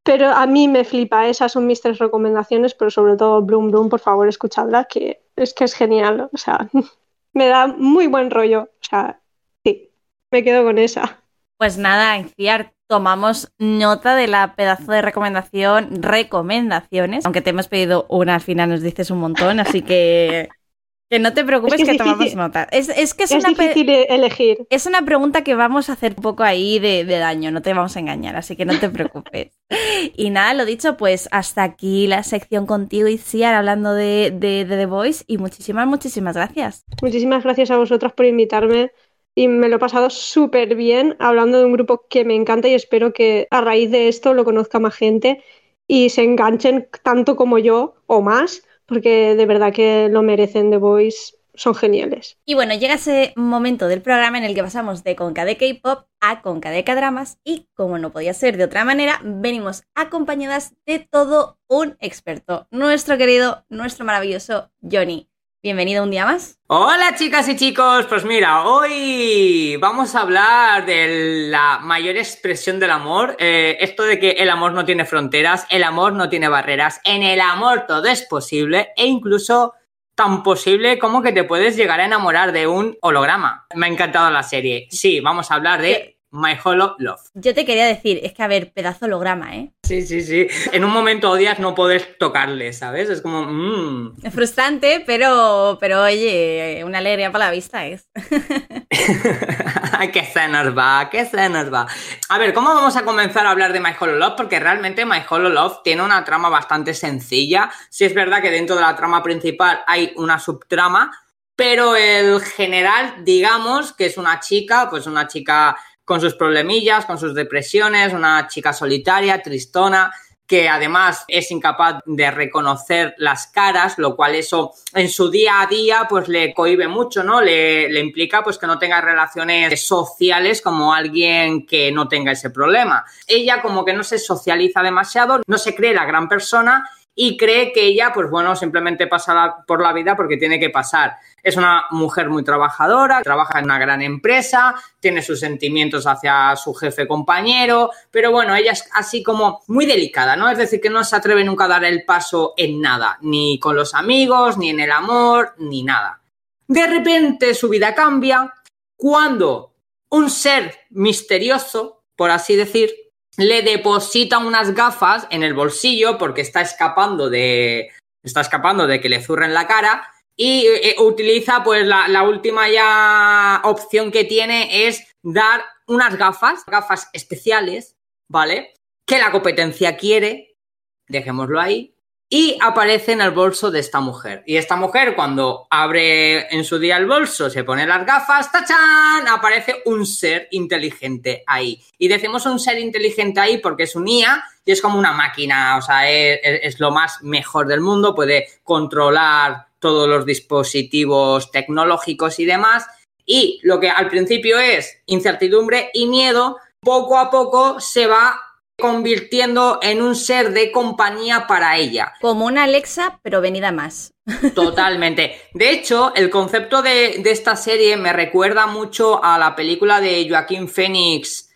Pero a mí me flipa, esas son mis tres recomendaciones, pero sobre todo Bloom Bloom, por favor, escuchadla, que es que es genial, o sea, me da muy buen rollo, o sea, sí, me quedo con esa. Pues nada, Inciar, tomamos nota de la pedazo de recomendación, recomendaciones. Aunque te hemos pedido una, al final nos dices un montón, así que. Que no te preocupes Es que que, es tomamos difícil. nota. Es, es que es, Es una difícil elegir. es una pregunta que vamos a hacer poco ahí de, de daño, no te vamos a engañar, así que no te preocupes. y nada, lo dicho, pues hasta aquí la sección contigo, Itziar, hablando de, de, de The Voice. Y muchísimas, muchísimas gracias. Muchísimas gracias a vosotras por invitarme y me lo he pasado súper bien hablando de un grupo que me encanta y espero que a raíz de esto lo conozca más gente y se enganchen tanto como yo o más, porque de verdad que lo merecen The Voice, son geniales. Y bueno, llega ese momento del programa en el que pasamos de Conca de K-pop a Conca de K-dramas y como no podía ser de otra manera, venimos acompañadas de todo un experto, nuestro querido, nuestro maravilloso Johnny. Bienvenido un día más. Hola chicas y chicos, pues mira, hoy vamos a hablar de la mayor expresión del amor, eh, esto de que el amor no tiene fronteras, el amor no tiene barreras, en el amor todo es posible e incluso tan posible como que te puedes llegar a enamorar de un holograma. Me ha encantado la serie. Sí, vamos a hablar de My Holo Love. Yo te quería decir, es que a ver, pedazo holograma, ¿eh? Sí, sí, sí. En un momento odias no poder tocarle, ¿sabes? Es como... mmm. Es frustrante, pero, pero oye, una alegría para la vista es. que se nos va, que se nos va. A ver, ¿cómo vamos a comenzar a hablar de My Holo Love? Porque realmente My Holo Love tiene una trama bastante sencilla. Sí es verdad que dentro de la trama principal hay una subtrama, pero el general, digamos, que es una chica, pues una chica con sus problemillas, con sus depresiones, una chica solitaria, tristona, que además es incapaz de reconocer las caras, lo cual eso en su día a día pues le cohibe mucho, ¿no? Le, implica pues que no tenga relaciones sociales como alguien que no tenga ese problema. Ella como que no se socializa demasiado, no se cree la gran persona y cree que ella, pues bueno, simplemente pasa por la vida porque tiene que pasar. Es una mujer muy trabajadora, trabaja en una gran empresa, tiene sus sentimientos hacia su jefe compañero, pero bueno, ella es así como muy delicada, ¿no? Es decir, que no se atreve nunca a dar el paso en nada, ni con los amigos, ni en el amor, ni nada. De repente su vida cambia cuando un ser misterioso, por así decir, le deposita unas gafas en el bolsillo porque está escapando de está escapando de que le zurren la cara y eh, utiliza pues la, última ya opción que tiene es dar unas gafas, gafas especiales, ¿vale? Que la competencia quiere, dejémoslo ahí, y aparece en el bolso de esta mujer. Y esta mujer, cuando abre en su día el bolso, se pone las gafas, ¡tachán! Aparece un ser inteligente ahí. Y decimos un ser inteligente ahí porque es un IA y es como una máquina, o sea, es lo más mejor del mundo, puede controlar todos los dispositivos tecnológicos y demás. Y lo que al principio es incertidumbre y miedo, poco a poco se va convirtiendo en un ser de compañía para ella. Como una Alexa, pero venida más. Totalmente. De hecho, el concepto de, de, esta serie me recuerda mucho a la película de Joaquín Phoenix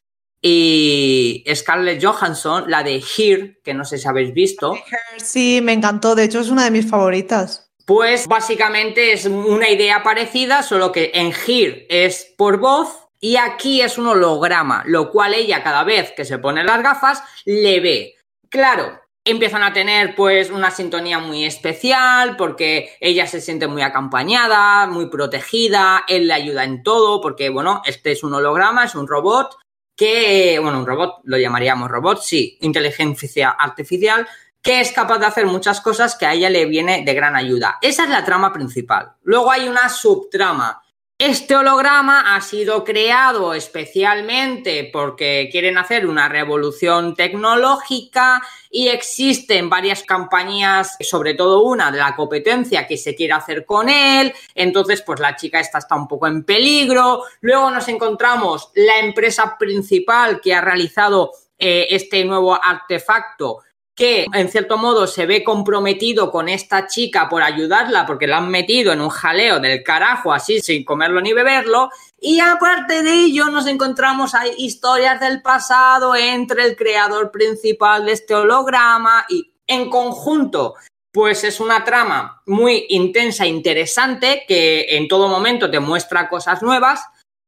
y Scarlett Johansson, la de Here, que no sé si habéis visto. Sí, me encantó. De hecho, es una de mis favoritas. Pues básicamente es una idea parecida, solo que en Here es por voz y aquí es un holograma, lo cual ella cada vez que se pone las gafas le ve. Claro, empiezan a tener pues una sintonía muy especial porque ella se siente muy acompañada, muy protegida, él le ayuda en todo porque bueno, este es un holograma, es un robot que, bueno, un robot, lo llamaríamos robot, sí, inteligencia artificial, que es capaz de hacer muchas cosas que a ella le viene de gran ayuda. Esa es la trama principal. Luego hay una subtrama este holograma ha sido creado especialmente porque quieren hacer una revolución tecnológica y existen varias compañías, sobre todo una de la competencia que se quiere hacer con él. Entonces, pues la chica esta está un poco en peligro. Luego nos encontramos la empresa principal que ha realizado eh, este nuevo artefacto que en cierto modo se ve comprometido con esta chica por ayudarla porque la han metido en un jaleo del carajo así sin comerlo ni beberlo y aparte de ello nos encontramos hay historias del pasado entre el creador principal de este holograma y en conjunto pues es una trama muy intensa e interesante que en todo momento te muestra cosas nuevas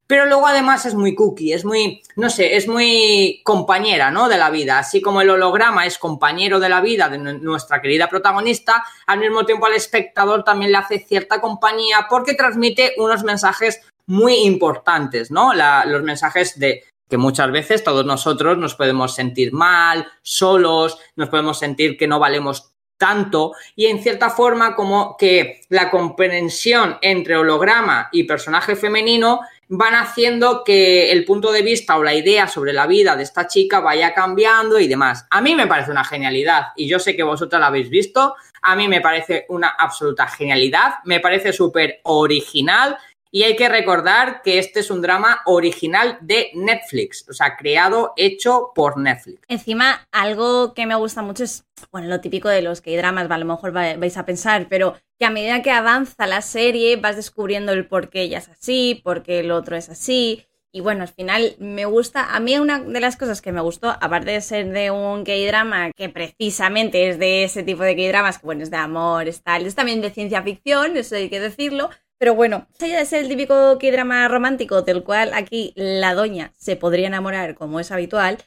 pero luego además es muy cookie, es muy, no sé, es muy compañera, ¿no? De la vida. Así como el holograma es compañero de la vida de nuestra querida protagonista, al mismo tiempo al espectador también le hace cierta compañía porque transmite unos mensajes muy importantes, ¿no? Los mensajes de que muchas veces todos nosotros nos podemos sentir mal, solos, nos podemos sentir que no valemos tanto y en cierta forma como que la comprensión entre holograma y personaje femenino van haciendo que el punto de vista o la idea sobre la vida de esta chica vaya cambiando y demás. A mí me parece una genialidad y yo sé que vosotros la habéis visto. A mí me parece una absoluta genialidad, me parece súper original y hay que recordar que este es un drama original de Netflix, o sea, creado, hecho por Netflix. Encima, algo que me gusta mucho es, bueno, lo típico de los que dramas, a lo mejor vais a pensar, pero que a medida que avanza la serie vas descubriendo el por qué ella es así, por qué el otro es así. Y bueno, al final me gusta, a mí una de las cosas que me gustó, aparte de ser de un K-drama que precisamente es de ese tipo de K-dramas, que bueno, es de amor, es tal, es también de ciencia ficción, eso hay que decirlo, pero bueno, de ser el típico drama romántico del cual aquí la doña se podría enamorar como es habitual,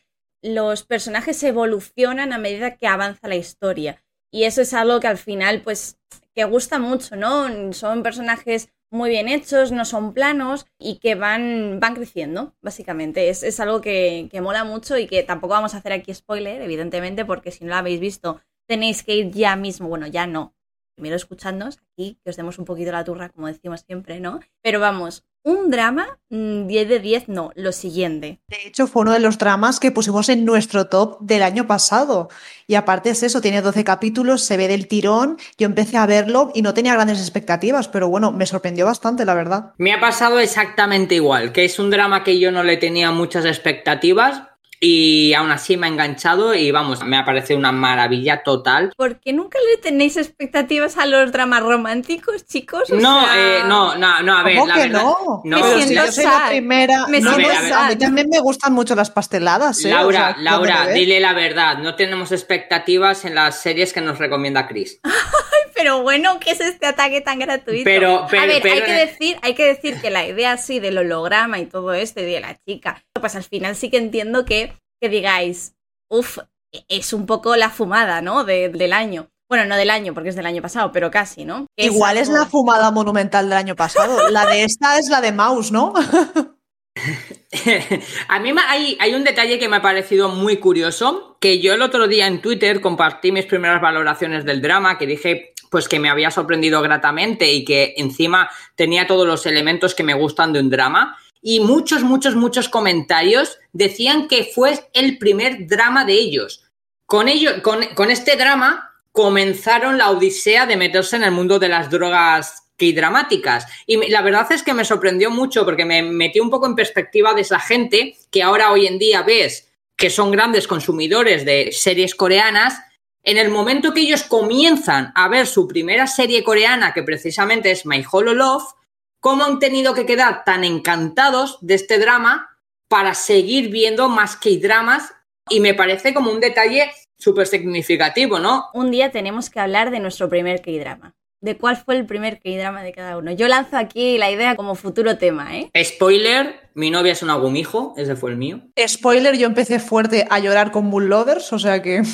los personajes evolucionan a medida que avanza la historia. Y eso es algo que al final, pues, que gusta mucho, ¿no? Son personajes muy bien hechos, no son planos y que van, van creciendo, básicamente. Es, es algo que, que, mola mucho y que tampoco vamos a hacer aquí spoiler, evidentemente, porque si no lo habéis visto, tenéis que ir ya mismo, bueno, ya no, primero escuchándonos aquí, que os demos un poquito la turra, como decimos siempre, ¿no? Pero vamos, un drama, 10 mm, de 10 no, lo siguiente. De hecho, fue uno de los dramas que pusimos en nuestro top del año pasado. Y aparte es eso, tiene 12 capítulos, se ve del tirón. Yo empecé a verlo y no tenía grandes expectativas, pero bueno, me sorprendió bastante, la verdad. Me ha pasado exactamente igual, que es un drama que yo no le tenía muchas expectativas, y aún así me ha enganchado y vamos, me ha parecido una maravilla total. ¿Por qué nunca le tenéis expectativas a los dramas románticos, chicos? no, eh, no, no, no, a ver, la verdad. No, no me siento yo soy la primera. Me no, siento a, a, mí también me gustan mucho las pasteladas. ¿eh? Laura, o sea, Laura, dile la verdad, no tenemos expectativas en las series que nos recomienda Chris. pero bueno, ¿qué es este ataque tan gratuito? Pero, pero a ver, pero, hay que decir, hay que decir que la idea así del holograma y todo esto y de la chica, pues al final sí que entiendo que, que digáis, uff, es un poco la fumada, ¿no? De, del año. Bueno, no del año, porque es del año pasado, pero casi, ¿no? Igual es, la fumada monumental del año pasado. la de esta es la de Mouse, ¿no? a mí hay, hay, un detalle que me ha parecido muy curioso, que yo el otro día en Twitter compartí mis primeras valoraciones del drama, que dije pues que me había sorprendido gratamente y que encima tenía todos los elementos que me gustan de un drama. Y muchos, muchos, muchos comentarios decían que fue el primer drama de ellos. Con, ello, con, con este drama comenzaron la odisea de meterse en el mundo de las drogas que dramáticas. Y la verdad es que me sorprendió mucho porque me metió un poco en perspectiva de esa gente que ahora hoy en día ves que son grandes consumidores de series coreanas. En el momento que ellos comienzan a ver su primera serie coreana, que precisamente es My Hollow Love, cómo han tenido que quedar tan encantados de este drama para seguir viendo más que dramas y me parece como un detalle súper significativo, ¿no? Un día tenemos que hablar de nuestro primer K-drama de cuál fue el primer K-drama de cada uno. Yo lanzo aquí la idea como futuro tema, ¿eh? Spoiler, mi novia es un agumijo, ese fue el mío. Spoiler, yo empecé fuerte a llorar con Moon Lovers, o sea que...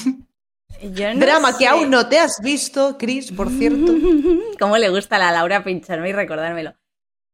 Drama que aún no te has visto, Chris, por cierto. ¿Cómo le gusta a la Laura pincharme y recordármelo?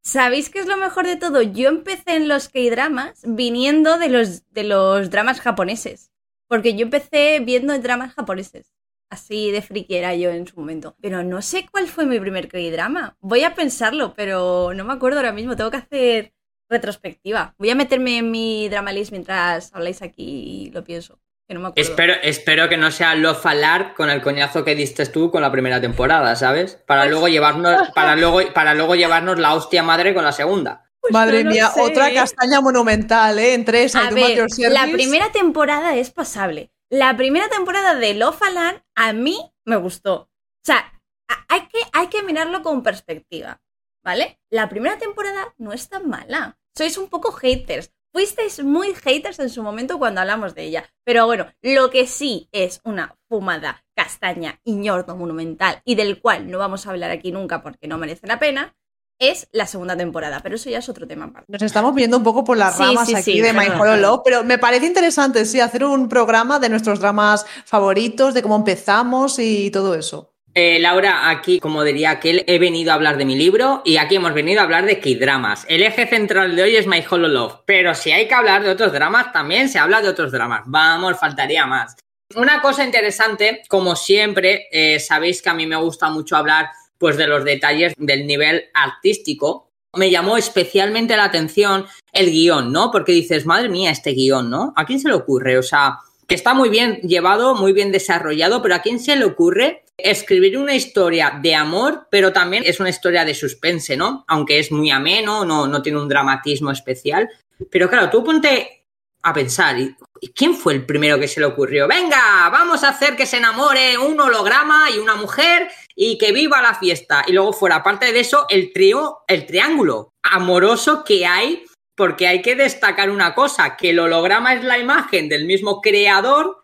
¿Sabéis qué es lo mejor de todo? Yo empecé en los K-dramas viniendo de los, de los dramas japoneses. Porque yo empecé viendo dramas japoneses. Así de friki era yo en su momento. Pero no sé cuál fue mi primer K-drama. Voy a pensarlo, pero no me acuerdo ahora mismo. Tengo que hacer retrospectiva. Voy a meterme en mi drama list mientras habláis aquí y lo pienso. Que no me acuerdo. Espero, espero que no sea lo falar con el coñazo que diste tú con la primera temporada, ¿sabes? Para luego llevarnos, para luego, para luego llevarnos la hostia madre con la segunda. Pues Madre mía, otra castaña monumental, ¿eh? Entre esa a ver, La primera temporada es pasable. La primera temporada de Love Alarm a mí me gustó. O sea, hay que, hay que mirarlo con perspectiva, ¿vale? La primera temporada no es tan mala. Sois un poco haters. Fuisteis muy haters en su momento cuando hablamos de ella. Pero bueno, lo que sí es una fumada, castaña y ñordo monumental y del cual no vamos a hablar aquí nunca porque no merece la pena, es la segunda temporada, pero eso ya es otro tema aparte. Nos estamos viendo un poco por las ramas aquí de My Hollow Love, pero me parece interesante, sí, hacer un programa de nuestros dramas favoritos, de cómo empezamos y todo eso. Eh, Laura, aquí, como diría aquel, he venido a hablar de mi libro y aquí hemos venido a hablar de K-dramas. El eje central de hoy es My Hollow Love, pero si hay que hablar de otros dramas, también se habla de otros dramas. Vamos, faltaría más. Una cosa interesante, como siempre, eh, sabéis que a mí me gusta mucho hablar pues de los detalles del nivel artístico. Me llamó especialmente la atención el guion, ¿no? Porque dices, madre mía, este guion, ¿no? ¿A quién se le ocurre? O sea, que está muy bien llevado, muy bien desarrollado, pero ¿a quién se le ocurre escribir una historia de amor, pero también es una historia de suspense, ¿no? Aunque es muy ameno, no, no tiene un dramatismo especial. Pero claro, tú ponte a pensar, ¿quién fue el primero que se le ocurrió? Venga, vamos a hacer que se enamore un holograma y una mujer y que viva la fiesta. Y luego fuera, aparte de eso, el trío, el triángulo amoroso que hay, porque hay que destacar una cosa, que el holograma es la imagen del mismo creador,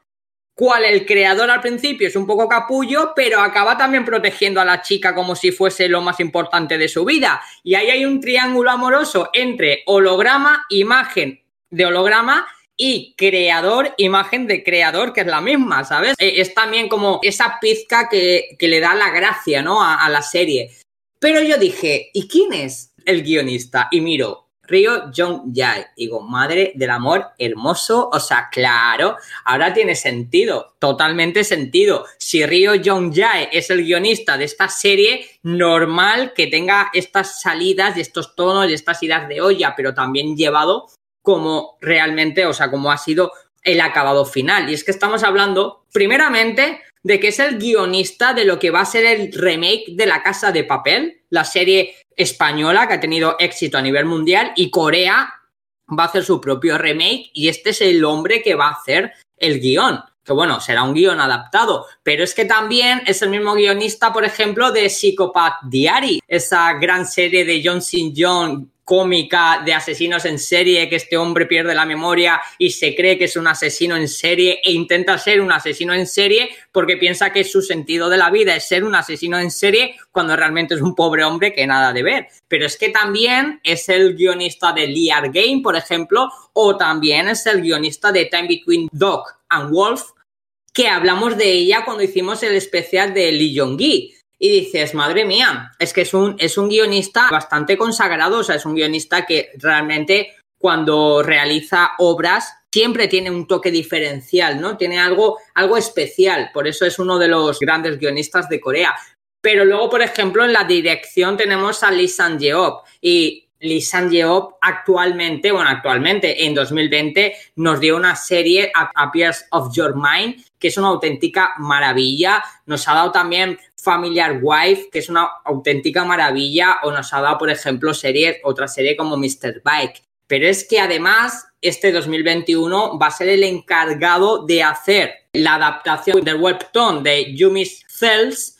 cual el creador al principio es un poco capullo, pero acaba también protegiendo a la chica como si fuese lo más importante de su vida. Y ahí hay un triángulo amoroso entre holograma, imagen de holograma y creador, imagen de creador, que es la misma, ¿sabes? Eh, es también como esa pizca que, le da la gracia, ¿no? A, la serie. Pero yo dije, ¿y quién es el guionista? Y miro, Ryo Jong Jae. Digo, madre del amor hermoso. O sea, claro, ahora tiene sentido, totalmente sentido. Si Ryo Jong Jae es el guionista de esta serie, normal que tenga estas salidas y estos tonos y estas idas de olla, pero también llevado como realmente, o sea, como ha sido el acabado final. Y es que estamos hablando, primeramente, de que es el guionista de lo que va a ser el remake de La Casa de Papel, la serie española que ha tenido éxito a nivel mundial, y Corea va a hacer su propio remake, y este es el hombre que va a hacer el guion. Que bueno, será un guion adaptado, pero es que también es el mismo guionista, por ejemplo, de Psychopath Diary, esa gran serie de John St. John cómica de asesinos en serie, que este hombre pierde la memoria y se cree que es un asesino en serie e intenta ser un asesino en serie porque piensa que su sentido de la vida es ser un asesino en serie cuando realmente es un pobre hombre que nada de ver. Pero es que también es el guionista de Liar Game, por ejemplo, o también es el guionista de Time Between Dog and Wolf, que hablamos de ella cuando hicimos el especial de Lee Jong-gi y dices, madre mía, es que es un, es un guionista bastante consagrado, o sea, es un guionista que realmente cuando realiza obras siempre tiene un toque diferencial, ¿no? Tiene algo, algo especial, por eso es uno de los grandes guionistas de Corea. Pero luego, por ejemplo, en la dirección tenemos a Lee Sang-yeop y Lee Sang-yeop actualmente, bueno, actualmente en 2020 nos dio una serie Appears of Your Mind, que es una auténtica maravilla. Nos ha dado también Familiar Wife, que es una auténtica maravilla, o nos ha dado, por ejemplo, serie, otra serie como Mr. Bike. Pero es que además este 2021 va a ser el encargado de hacer la adaptación del webtoon de Yumi's Cells,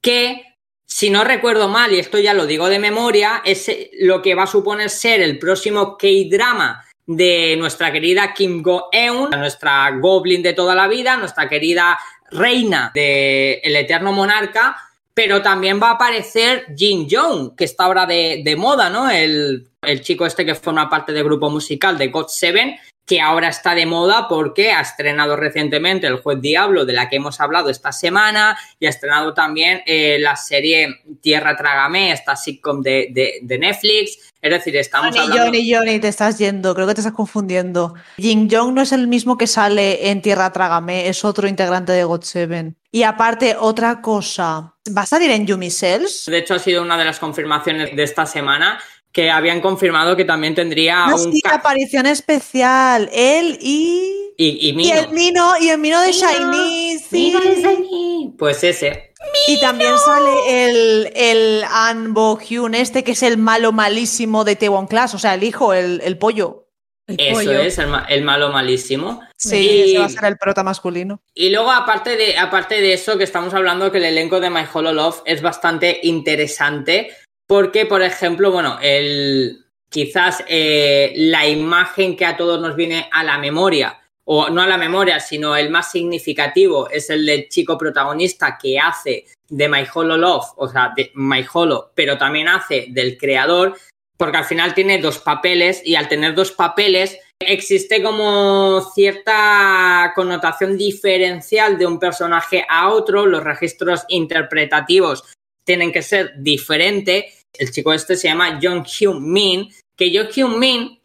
que si no recuerdo mal, y esto ya lo digo de memoria, es lo que va a suponer ser el próximo K-drama de nuestra querida Kim Go-eun, nuestra Goblin de toda la vida, nuestra querida reina de Eterno Monarca, pero también va a aparecer Jin Jong, que está ahora de, de moda, ¿no? El, el, chico este que forma parte del grupo musical de God Seven, que ahora está de moda porque ha estrenado recientemente El Juez Diablo, de la que hemos hablado esta semana, y ha estrenado también eh, la serie Tierra Trágame, esta sitcom de, de, de, Netflix. Es decir, estamos Johnny, hablando... Johnny, Johnny, te estás yendo, creo que te estás confundiendo. Jin Jong no es el mismo que sale en Tierra Trágame, es otro integrante de God Seven. Y aparte, otra cosa, ¿va a salir en Yumi Cells? De hecho, ha sido una de las confirmaciones de esta semana que habían confirmado que también tendría no, un sí, aparición especial. Él y. Y, y, Mino. y el Mino. Y el Mino de Shiny. Sí. Mino de Shiny. Pues ese. Y también sale el, el Anbo Hyun, este que es el malo malísimo de Taiwan Class, o sea, el hijo, el, el pollo. El Eso pollo. es, el, ma- el malo malísimo. Sí, Y- ese va a ser el prota masculino. Y luego, aparte de, aparte de eso, que estamos hablando que el elenco de My Hollow Love es bastante interesante, porque, por ejemplo, bueno, el, quizás eh, la imagen que a todos nos viene a la memoria, o no a la memoria, sino el más significativo, es el del chico protagonista que hace de My Hollow Love, o sea, de My Hollow, pero también hace del creador, porque al final tiene dos papeles y al tener dos papeles existe como cierta connotación diferencial de un personaje a otro, los registros interpretativos tienen que ser diferentes. El chico este se llama Jung Hyun Min, que Jung Hyun Min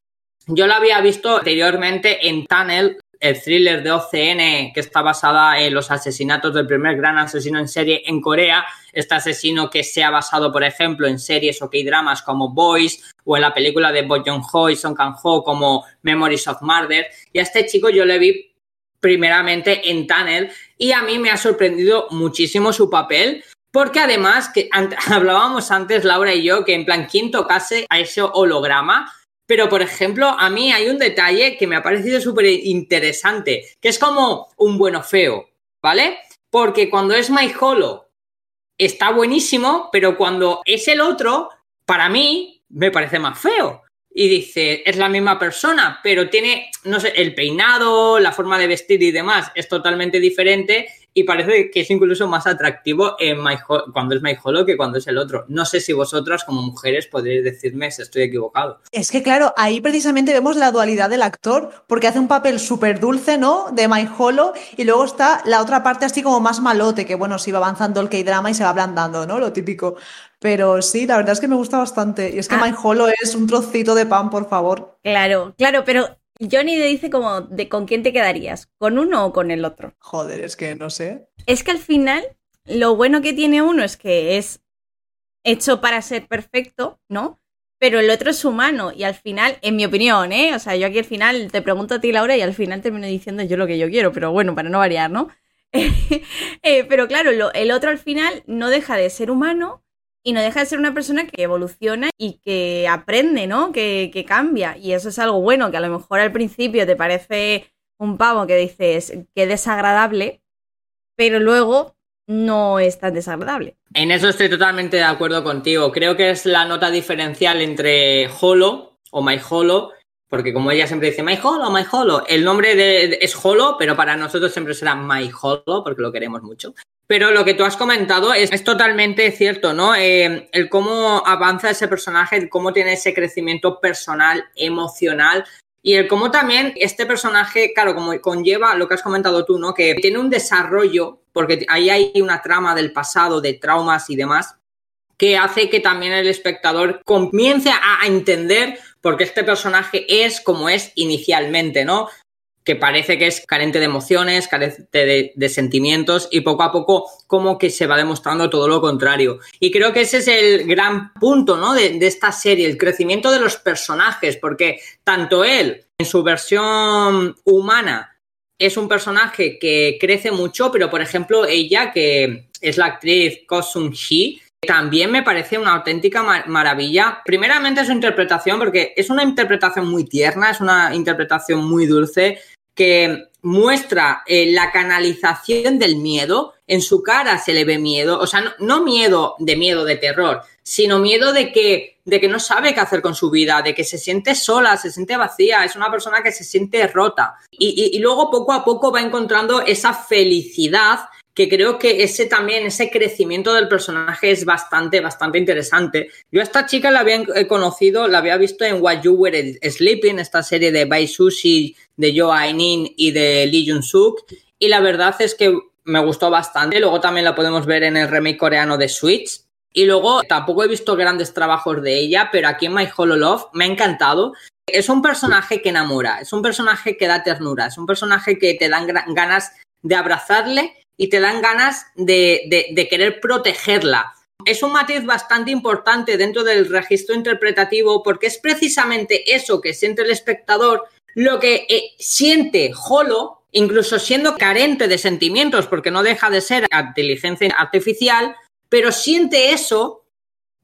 yo lo había visto anteriormente en Tunnel, el thriller de OCN que está basada en los asesinatos del primer gran asesino en serie en Corea. Este asesino que se ha basado, por ejemplo, en series o dramas como Boys o en la película de Bo Joon Ho y Song Kang Ho como Memories of Murder. Y a este chico yo le vi primeramente en Tunnel y a mí me ha sorprendido muchísimo su papel. Porque además, que hablábamos antes, Laura y yo, que en plan, ¿quién tocase a ese holograma? Pero, por ejemplo, a mí hay un detalle que me ha parecido súper interesante, que es como un bueno feo, ¿vale? Porque cuando es My Hollow está buenísimo, pero cuando es el otro, para mí me parece más feo. Y dice, es la misma persona, pero tiene, no sé, el peinado, la forma de vestir y demás es totalmente diferente y parece que es incluso más atractivo en My Ho- cuando es My Hollow que cuando es el otro. No sé si vosotras como mujeres podréis decirme si estoy equivocado. Es que, claro, ahí precisamente vemos la dualidad del actor, porque hace un papel súper dulce, ¿no? De My Hollow, y luego está la otra parte así como más malote, que bueno, si va avanzando el K-drama y se va ablandando, ¿no? Lo típico. Pero sí, la verdad es que me gusta bastante. Y es que Ah. My Hollow es un trocito de pan, por favor. Claro, claro, pero Johnny le dice como de con quién te quedarías, con uno o con el otro. Joder, es que no sé. Es que al final lo bueno que tiene uno es que es hecho para ser perfecto, ¿no? Pero el otro es humano y al final, en mi opinión, ¿eh? O sea, yo aquí al final te pregunto a ti, Laura, y al final termino diciendo yo lo que yo quiero, pero bueno, para no variar, ¿no? Eh, pero claro, lo- el otro al final no deja de ser humano y no deja de ser una persona que evoluciona y que aprende, ¿no? Que, cambia. Y eso es algo bueno, que a lo mejor al principio te parece un pavo que dices que desagradable, pero luego no es tan desagradable. En eso estoy totalmente de acuerdo contigo. Creo que es la nota diferencial entre Holo o My Holo, porque como ella siempre dice My Holo, My Holo, el nombre es Holo, pero para nosotros siempre será My Holo, porque lo queremos mucho. Pero lo que tú has comentado es, es totalmente cierto, ¿no? Eh, el cómo avanza ese personaje, el cómo tiene ese crecimiento personal, emocional, y el cómo también este personaje, claro, como conlleva lo que has comentado tú, ¿no? Que tiene un desarrollo, porque ahí hay una trama del pasado, de traumas y demás, que hace que también el espectador comience a, entender porque este personaje es como es inicialmente, ¿no? Que parece que es carente de emociones, carente de, sentimientos y poco a poco como que se va demostrando todo lo contrario. Y creo que ese es el gran punto ¿no? de, esta serie, el crecimiento de los personajes, porque tanto él en su versión humana es un personaje que crece mucho, pero por ejemplo ella, que es la actriz Ko Sung-hee, también me parece una auténtica maravilla. Primeramente su interpretación, porque es una interpretación muy tierna, es una interpretación muy dulce, que muestra eh, la canalización del miedo. En su cara se le ve miedo, o sea, no, miedo de miedo de terror, sino miedo de que, de que no sabe qué hacer con su vida, de que se siente sola, se siente vacía, es una persona que se siente rota. y luego poco a poco va encontrando esa felicidad que creo que ese también, ese crecimiento del personaje es bastante, bastante interesante. Yo a esta chica la había conocido, la había visto en What You Were Sleeping, esta serie de Bai Sushi, de Jo Ainin y de Lee Jun Suk, y la verdad es que me gustó bastante. Luego también la podemos ver en el remake coreano de Switch. Y luego tampoco he visto grandes trabajos de ella, pero aquí en My Hollow Love me ha encantado. Es un personaje que enamora, es un personaje que da ternura, es un personaje que te dan ganas de abrazarle y te dan ganas de, querer protegerla. Es un matiz bastante importante dentro del registro interpretativo porque es precisamente eso que siente el espectador lo que eh, siente Holo, incluso siendo carente de sentimientos porque no deja de ser inteligencia artificial, pero siente eso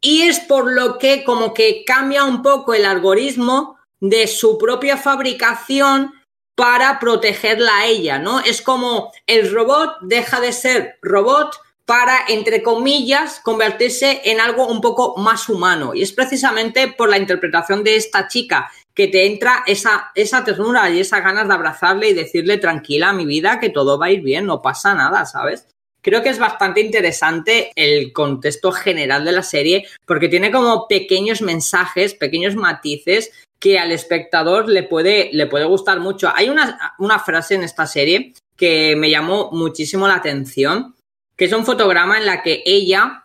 y es por lo que como que cambia un poco el algoritmo de su propia fabricación para protegerla a ella, ¿no? Es como el robot deja de ser robot para, entre comillas, convertirse en algo un poco más humano. Y es precisamente por la interpretación de esta chica que te entra esa, esa ternura y esa ganas de abrazarle y decirle tranquila, mi vida, que todo va a ir bien, no pasa nada, ¿sabes? Creo que es bastante interesante el contexto general de la serie porque tiene como pequeños mensajes, pequeños matices que al espectador le puede, le puede gustar mucho. Hay una, una frase en esta serie que me llamó muchísimo la atención, que es un fotograma en la que ella,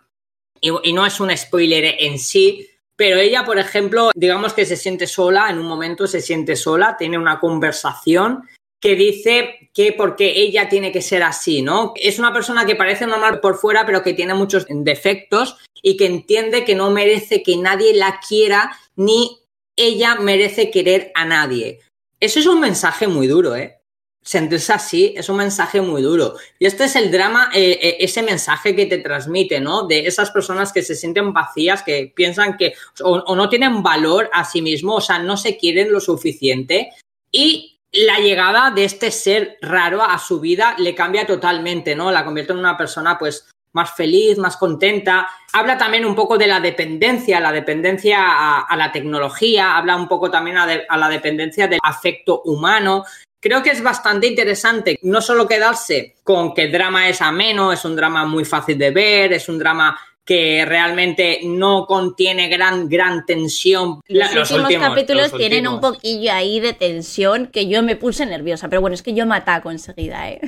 y, y, no es un spoiler en sí, pero ella, por ejemplo, digamos que se siente sola, en un momento se siente sola, tiene una conversación que dice que porque ella tiene que ser así, ¿no? Es una persona que parece normal por fuera, pero que tiene muchos defectos y que entiende que no merece que nadie la quiera ni ella merece querer a nadie. Eso es un mensaje muy duro, ¿eh? Sentirse así es un mensaje muy duro. Y este es el drama, eh, eh, ese mensaje que te transmite, ¿no? De esas personas que se sienten vacías, que piensan que o, no tienen valor a sí mismos, o sea, no se quieren lo suficiente. Y la llegada de este ser raro a su vida le cambia totalmente, ¿no? La convierte en una persona, pues, más feliz, más contenta. Habla también un poco de la dependencia, la dependencia a, la tecnología, habla un poco también a, la dependencia del afecto humano. Creo que es bastante interesante no solo quedarse con que el drama es ameno, es un drama muy fácil de ver, es un drama que realmente no contiene gran, gran tensión. Los, últimos, capítulos tienen un poquillo ahí de tensión que yo me puse nerviosa, pero bueno, es que yo me ataco enseguida, ¿eh?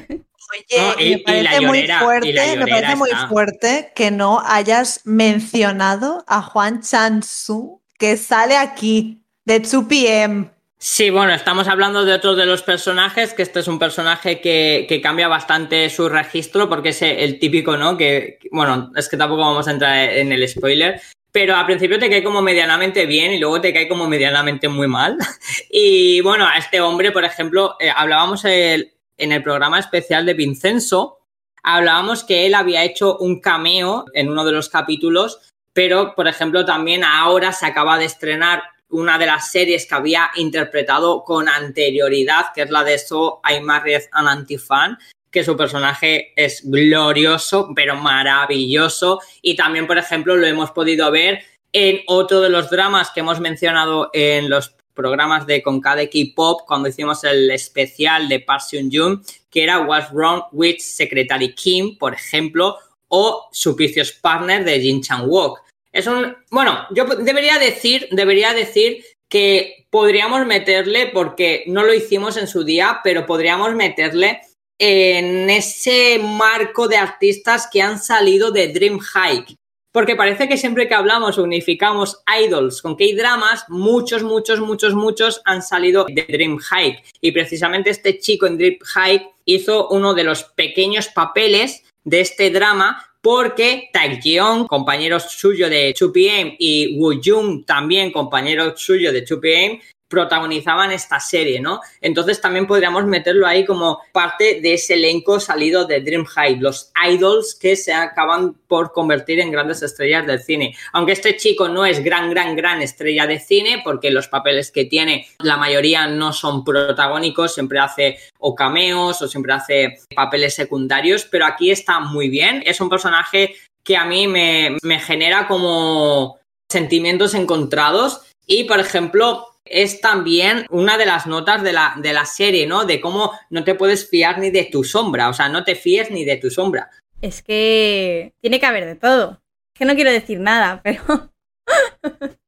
Oye, me parece muy fuerte, me parece muy fuerte que no hayas mencionado a Juan Chansu, que sale aquí de 2PM. Sí, bueno, estamos hablando de otro de los personajes, que este es un personaje que, cambia bastante su registro, porque es el típico, ¿no? Que, bueno, es que tampoco vamos a entrar en el spoiler, pero al principio te cae como medianamente bien y luego te cae como medianamente muy mal. Y bueno, a este hombre, por ejemplo, eh, hablábamos el, en el programa especial de Vincenzo, hablábamos que él había hecho un cameo en uno de los capítulos, pero, por ejemplo, también ahora se acaba de estrenar una de las series que había interpretado con anterioridad, que es la de So I Married an Antifan, que su personaje es glorioso, pero maravilloso. Y también, por ejemplo, lo hemos podido ver en otro de los dramas que hemos mencionado en los programas de Concade K-Pop cuando hicimos el especial de Park Seung que era What's Wrong with Secretary Kim, por ejemplo, o su Partner de Jin Chang Wook. Es un, bueno, yo debería decir, debería decir que podríamos meterle, porque no lo hicimos en su día, pero podríamos meterle en ese marco de artistas que han salido de Dream Hike, porque parece que siempre que hablamos unificamos idols con K-dramas, muchos, muchos, muchos, muchos han salido de Dream Hike. Y precisamente este chico en Dream Hike hizo uno de los pequeños papeles de este drama porque Taekyeon, compañero suyo de 2PM, y Woo Jung, también compañero suyo de 2PM, protagonizaban esta serie, ¿no? Entonces también podríamos meterlo ahí como parte de ese elenco salido de Dream High, los idols que se acaban por convertir en grandes estrellas del cine. Aunque este chico no es gran, gran, gran estrella de cine, porque los papeles que tiene, la mayoría no son protagónicos, siempre hace o cameos o siempre hace papeles secundarios, pero aquí está muy bien. Es un personaje que a mí me, me genera como sentimientos encontrados. Y, por ejemplo, es también una de las notas de la, de la serie, ¿no? De cómo no te puedes fiar ni de tu sombra, o sea, no te fíes ni de tu sombra. Es que tiene que haber de todo. Que no quiero decir nada, pero...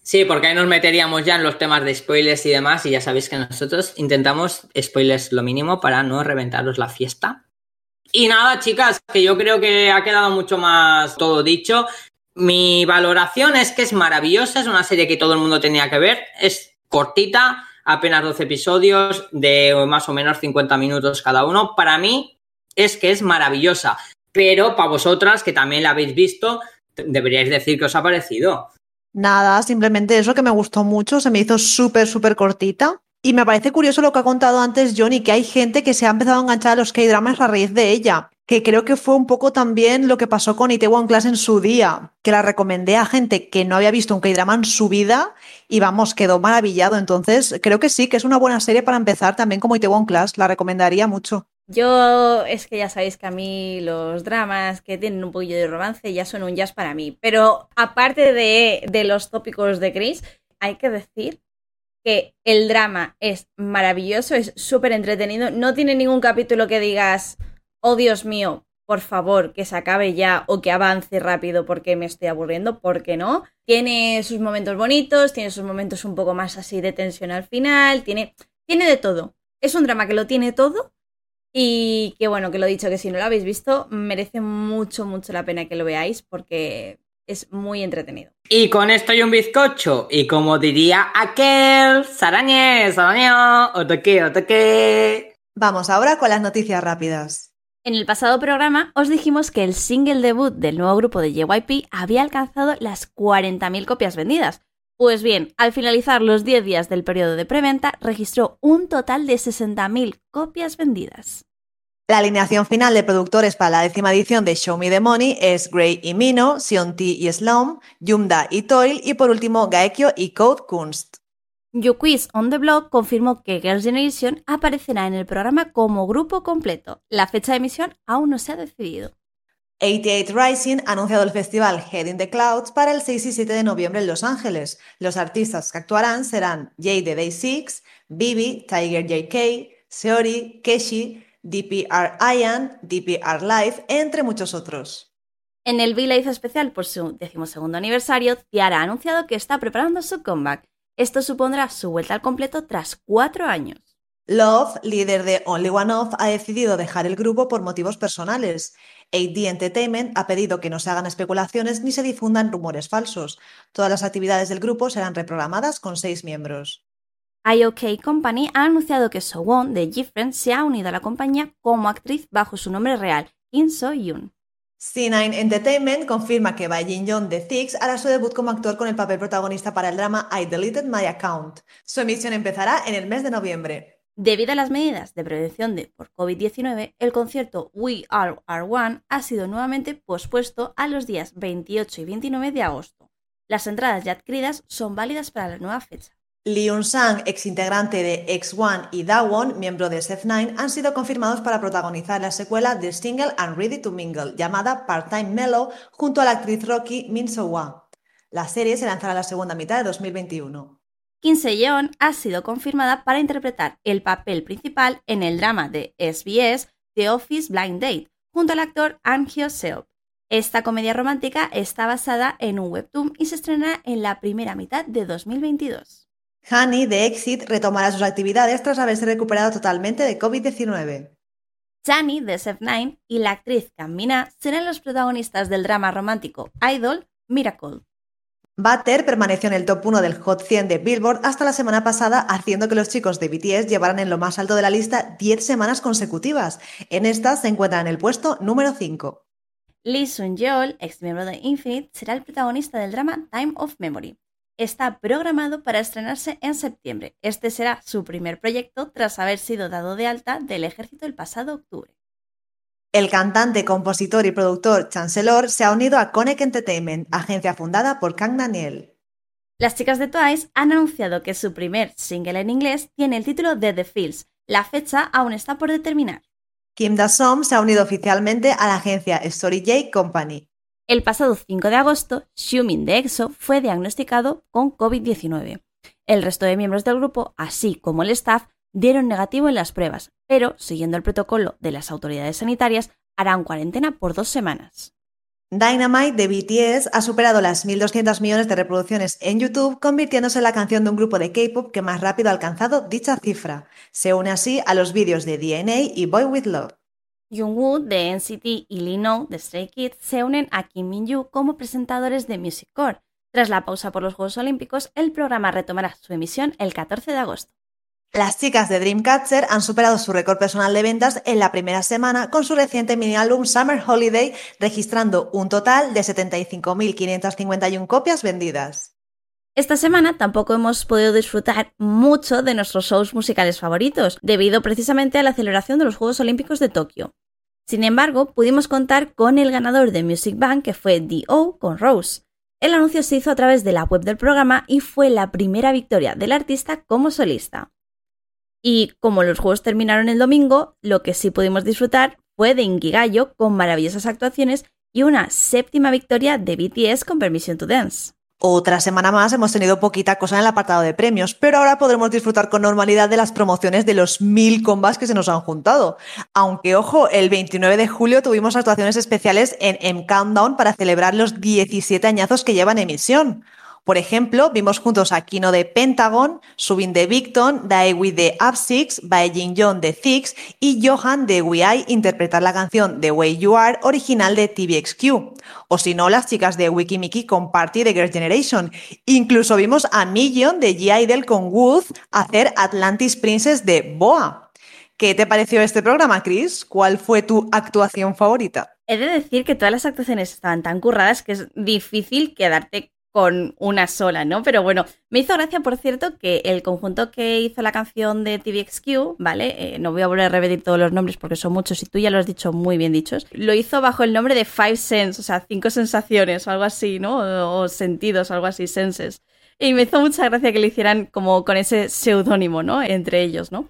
Sí, porque ahí nos meteríamos ya en los temas de spoilers y demás, y ya sabéis que nosotros intentamos spoilers lo mínimo para no reventaros la fiesta. Y nada, chicas, que yo creo que ha quedado mucho más todo dicho. Mi valoración es que es maravillosa, es una serie que todo el mundo tenía que ver, es cortita, apenas 12 episodios de más o menos 50 minutos cada uno. Para mí es que es maravillosa, pero para vosotras que también la habéis visto, deberíais decir que os ha parecido. Nada, simplemente eso que me gustó mucho, se me hizo súper, súper cortita. Y me parece curioso lo que ha contado antes Johnny, que hay gente que se ha empezado a enganchar a los K-dramas a raíz de ella que creo que fue un poco también lo que pasó con Itaewon Class en su día, que la recomendé a gente que no había visto un K-drama en su vida y vamos, quedó maravillado. Entonces, creo que sí, que es una buena serie para empezar también como Itaewon Class, la recomendaría mucho. Yo es que ya sabéis que a mí los dramas que tienen un poquillo de romance ya son un jazz para mí. Pero aparte de, de los tópicos de Chris, hay que decir que el drama es maravilloso, es súper entretenido. No tiene ningún capítulo que digas, oh Dios mío, por favor, que se acabe ya o que avance rápido porque me estoy aburriendo, ¿por qué no? Tiene sus momentos bonitos, tiene sus momentos un poco más así de tensión al final, tiene, tiene de todo. Es un drama que lo tiene todo y que bueno, que lo he dicho que si no lo habéis visto, merece mucho, mucho la pena que lo veáis porque es muy entretenido. Y con esto hay un bizcocho. Y como diría aquel, sarañe, saraño, otoque, otoque. Vamos ahora con las noticias rápidas. En el pasado programa os dijimos que el single debut del nuevo grupo de JYP había alcanzado las 40.000 copias vendidas. Pues bien, al finalizar los 10 días del periodo de preventa, registró un total de 60.000 copias vendidas. La alineación final de productores para la décima edición de Show Me the Money es Gray y Mino, Sion T y Slum, Yumda y Toil y por último Gaekyo y Code Kunst. YouQuiz on the Blog confirmó que Girls' Generation aparecerá en el programa como grupo completo. La fecha de emisión aún no se ha decidido. 88 Rising ha anunciado el festival Head in the Clouds para el 6 y 7 de noviembre en Los Ángeles. Los artistas que actuarán serán Jay de Day 6, Bibi, Tiger JK, Seori, Keshi, DPR Ian, DPR Live, entre muchos otros. En el V-Live especial por su decimosegundo aniversario, Tiara ha anunciado que está preparando su comeback esto supondrá su vuelta al completo tras cuatro años. Love, líder de Only One Off, ha decidido dejar el grupo por motivos personales. AD Entertainment ha pedido que no se hagan especulaciones ni se difundan rumores falsos. Todas las actividades del grupo serán reprogramadas con seis miembros. IOK Company ha anunciado que Won de Gifren se ha unido a la compañía como actriz bajo su nombre real, Kim So-yoon. C9 Entertainment confirma que Bai Jin de Six hará su debut como actor con el papel protagonista para el drama I Deleted My Account. Su emisión empezará en el mes de noviembre. Debido a las medidas de prevención de por COVID-19, el concierto We Are Our One ha sido nuevamente pospuesto a los días 28 y 29 de agosto. Las entradas ya adquiridas son válidas para la nueva fecha. Lee Sang, ex integrante de X1 y Dawon, miembro de SF9, han sido confirmados para protagonizar la secuela de Single and Ready to Mingle, llamada Part-Time Mellow, junto a la actriz Rocky Min So La serie se lanzará en la segunda mitad de 2021. Kim Se-yeon ha sido confirmada para interpretar el papel principal en el drama de SBS The Office Blind Date, junto al actor An Hyo-seop. Esta comedia romántica está basada en un webtoon y se estrenará en la primera mitad de 2022. Honey de Exit retomará sus actividades tras haberse recuperado totalmente de COVID-19. Chani de SF9 y la actriz Kamina serán los protagonistas del drama romántico Idol Miracle. Butter permaneció en el top 1 del Hot 100 de Billboard hasta la semana pasada, haciendo que los chicos de BTS llevaran en lo más alto de la lista 10 semanas consecutivas. En esta se encuentra en el puesto número 5. Lee Sun-yeol, ex miembro de Infinite, será el protagonista del drama Time of Memory. Está programado para estrenarse en septiembre. Este será su primer proyecto tras haber sido dado de alta del ejército el pasado octubre. El cantante, compositor y productor Chancellor se ha unido a Connect Entertainment, agencia fundada por Kang Daniel. Las chicas de Twice han anunciado que su primer single en inglés tiene el título de The Fields. La fecha aún está por determinar. Kim Da-som se ha unido oficialmente a la agencia Story J Company. El pasado 5 de agosto, Xiumin de EXO fue diagnosticado con COVID-19. El resto de miembros del grupo, así como el staff, dieron negativo en las pruebas, pero, siguiendo el protocolo de las autoridades sanitarias, harán cuarentena por dos semanas. Dynamite de BTS ha superado las 1.200 millones de reproducciones en YouTube, convirtiéndose en la canción de un grupo de K-pop que más rápido ha alcanzado dicha cifra. Se une así a los vídeos de DNA y Boy With Love. Jungwoo de NCT y Lee Know de Stray Kids se unen a Kim Min-yu como presentadores de Music Core. Tras la pausa por los Juegos Olímpicos, el programa retomará su emisión el 14 de agosto. Las chicas de Dreamcatcher han superado su récord personal de ventas en la primera semana con su reciente mini álbum Summer Holiday, registrando un total de 75.551 copias vendidas. Esta semana tampoco hemos podido disfrutar mucho de nuestros shows musicales favoritos, debido precisamente a la celebración de los Juegos Olímpicos de Tokio. Sin embargo, pudimos contar con el ganador de Music Bank, que fue D.O. con Rose. El anuncio se hizo a través de la web del programa y fue la primera victoria del artista como solista. Y como los juegos terminaron el domingo, lo que sí pudimos disfrutar fue de Inkigayo con maravillosas actuaciones y una séptima victoria de BTS con Permission to Dance. Otra semana más hemos tenido poquita cosa en el apartado de premios, pero ahora podremos disfrutar con normalidad de las promociones de los mil combats que se nos han juntado. Aunque, ojo, el 29 de julio tuvimos actuaciones especiales en M Countdown para celebrar los 17 añazos que llevan emisión. Por ejemplo, vimos juntos a Kino de Pentagon, Subin de Victon, Daewi de Up Six, Bae Jin de Six y Johan de We interpretar la canción The Way You Are original de TVXQ. O si no, las chicas de Wikimiki con Party de Girl Generation. Incluso vimos a Million de G. con Wood hacer Atlantis Princess de Boa. ¿Qué te pareció este programa, Chris? ¿Cuál fue tu actuación favorita? He de decir que todas las actuaciones estaban tan curradas que es difícil quedarte con una sola, ¿no? Pero bueno, me hizo gracia, por cierto, que el conjunto que hizo la canción de TVXQ, ¿vale? Eh, no voy a volver a repetir todos los nombres porque son muchos y tú ya lo has dicho muy bien dichos. Lo hizo bajo el nombre de Five Sense, o sea, cinco sensaciones o algo así, ¿no? O, sentidos, algo así, senses. Y me hizo mucha gracia que lo hicieran como con ese seudónimo, ¿no? Entre ellos, ¿no?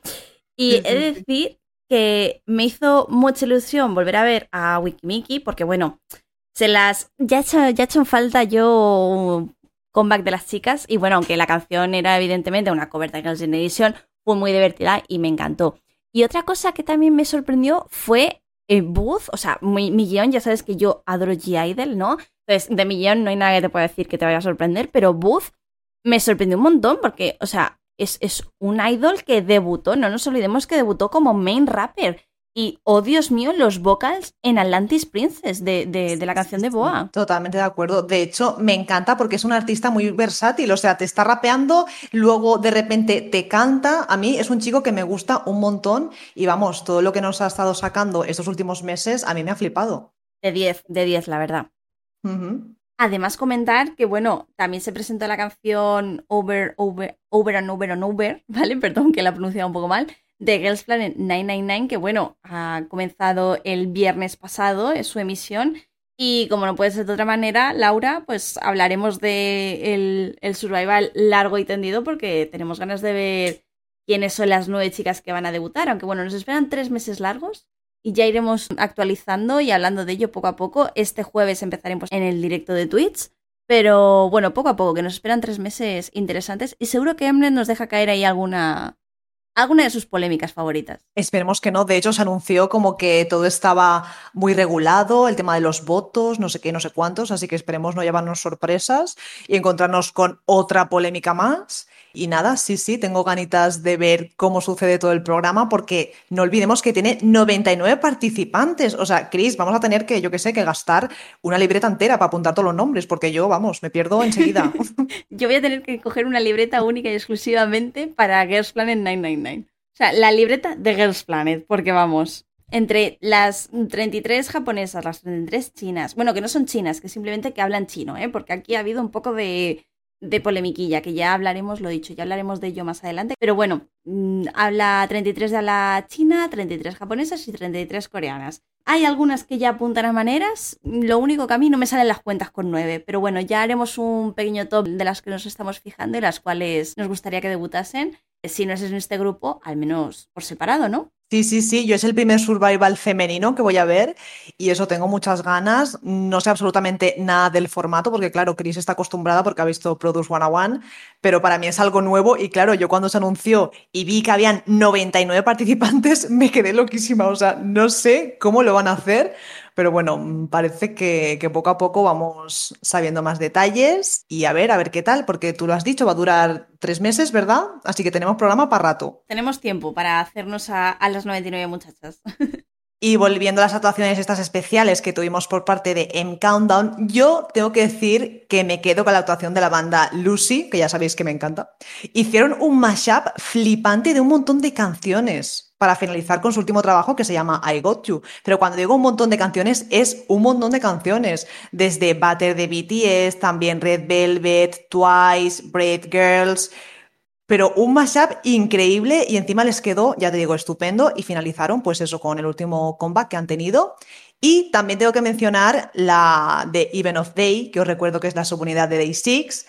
Y he de decir que me hizo mucha ilusión volver a ver a Wikimiki porque, bueno, se las. Ya he hecho, ya hecho en falta yo comeback de las chicas. Y bueno, aunque la canción era evidentemente una cover de Girls' Edition, fue muy divertida y me encantó. Y otra cosa que también me sorprendió fue el Booth, o sea, mi, Millón, ya sabes que yo adoro G-Idol, ¿no? Entonces, de Millón no hay nada que te pueda decir que te vaya a sorprender, pero Booth me sorprendió un montón porque, o sea, es, es un idol que debutó, no nos olvidemos que debutó como main rapper y, oh Dios mío, los vocals en Atlantis Princess de, la canción de Boa. Totalmente de acuerdo. De hecho, me encanta porque es un artista muy versátil. O sea, te está rapeando, luego de repente te canta. A mí es un chico que me gusta un montón. Y vamos, todo lo que nos ha estado sacando estos últimos meses, a mí me ha flipado. De 10, de 10, la verdad. Además, comentar que, bueno, también se presentó la canción Over, Over, Over and Over and Over, ¿vale? Perdón que la he pronunciado un poco mal de Girls Planet 999, que bueno, ha comenzado el viernes pasado, es su emisión. Y como no puede ser de otra manera, Laura, pues hablaremos de el, survival largo y tendido porque tenemos ganas de ver quiénes son las nueve chicas que van a debutar. Aunque bueno, nos esperan tres meses largos y ya iremos actualizando y hablando de ello poco a poco. Este jueves empezaremos en el directo de Twitch. Pero bueno, poco a poco, que nos esperan tres meses interesantes y seguro que Emnet nos deja caer ahí alguna, alguna de sus polémicas favoritas. Esperemos que no. De hecho, se anunció como que todo estaba muy regulado, el tema de los votos, no sé qué, no sé cuántos, así que esperemos no llevarnos sorpresas y encontrarnos con otra polémica más. Y nada, sí, sí, tengo ganitas de ver cómo sucede todo el programa porque no olvidemos que tiene 99 participantes. O sea, Chris, vamos a tener que, yo qué sé, que gastar una libreta entera para apuntar todos los nombres porque yo, vamos, me pierdo enseguida. yo voy a tener que coger una libreta única y exclusivamente para Girls Planet 999. O sea, la libreta de Girls Planet, porque vamos, entre las 33 japonesas, las 33 chinas, bueno, que no son chinas, que simplemente que hablan chino, ¿eh? porque aquí ha habido un poco de, de polemiquilla, que ya hablaremos, lo dicho, ya hablaremos de ello más adelante. Pero bueno, mm, habla 33 de la china, 33 japonesas y 33 coreanas. Hay algunas que ya apuntan a maneras, lo único que a mí no me salen las cuentas con 9, pero bueno, ya haremos un pequeño top de las que nos estamos fijando y las cuales nos gustaría que debutasen. Si no es en este grupo, al menos por separado, ¿no? Sí, sí, sí, yo es el primer survival femenino que voy a ver y eso tengo muchas ganas. No sé absolutamente nada del formato porque claro, Chris está acostumbrada porque ha visto Produce One pero para mí es algo nuevo y claro, yo cuando se anunció y vi que habían 99 participantes me quedé loquísima, o sea, no sé cómo lo van a hacer, pero bueno, parece que, poco a poco vamos sabiendo más detalles y a ver, a ver qué tal, porque tú lo has dicho, va a durar tres meses, ¿verdad? Así que tenemos programa para rato. Tenemos tiempo para hacernos a, a las 99 muchachas. Y volviendo a las actuaciones estas especiales que tuvimos por parte de M Countdown, yo tengo que decir que me quedo con la actuación de la banda Lucy, que ya sabéis que me encanta. Hicieron un mashup flipante de un montón de canciones para finalizar con su último trabajo que se llama I Got You. Pero cuando digo un montón de canciones, es un montón de canciones. Desde Butter de BTS, también Red Velvet, Twice, Brave Girls pero un mashup increíble y encima les quedó, ya te digo, estupendo y finalizaron pues eso con el último comeback que han tenido. Y también tengo que mencionar la de Even of Day, que os recuerdo que es la subunidad de Day 6.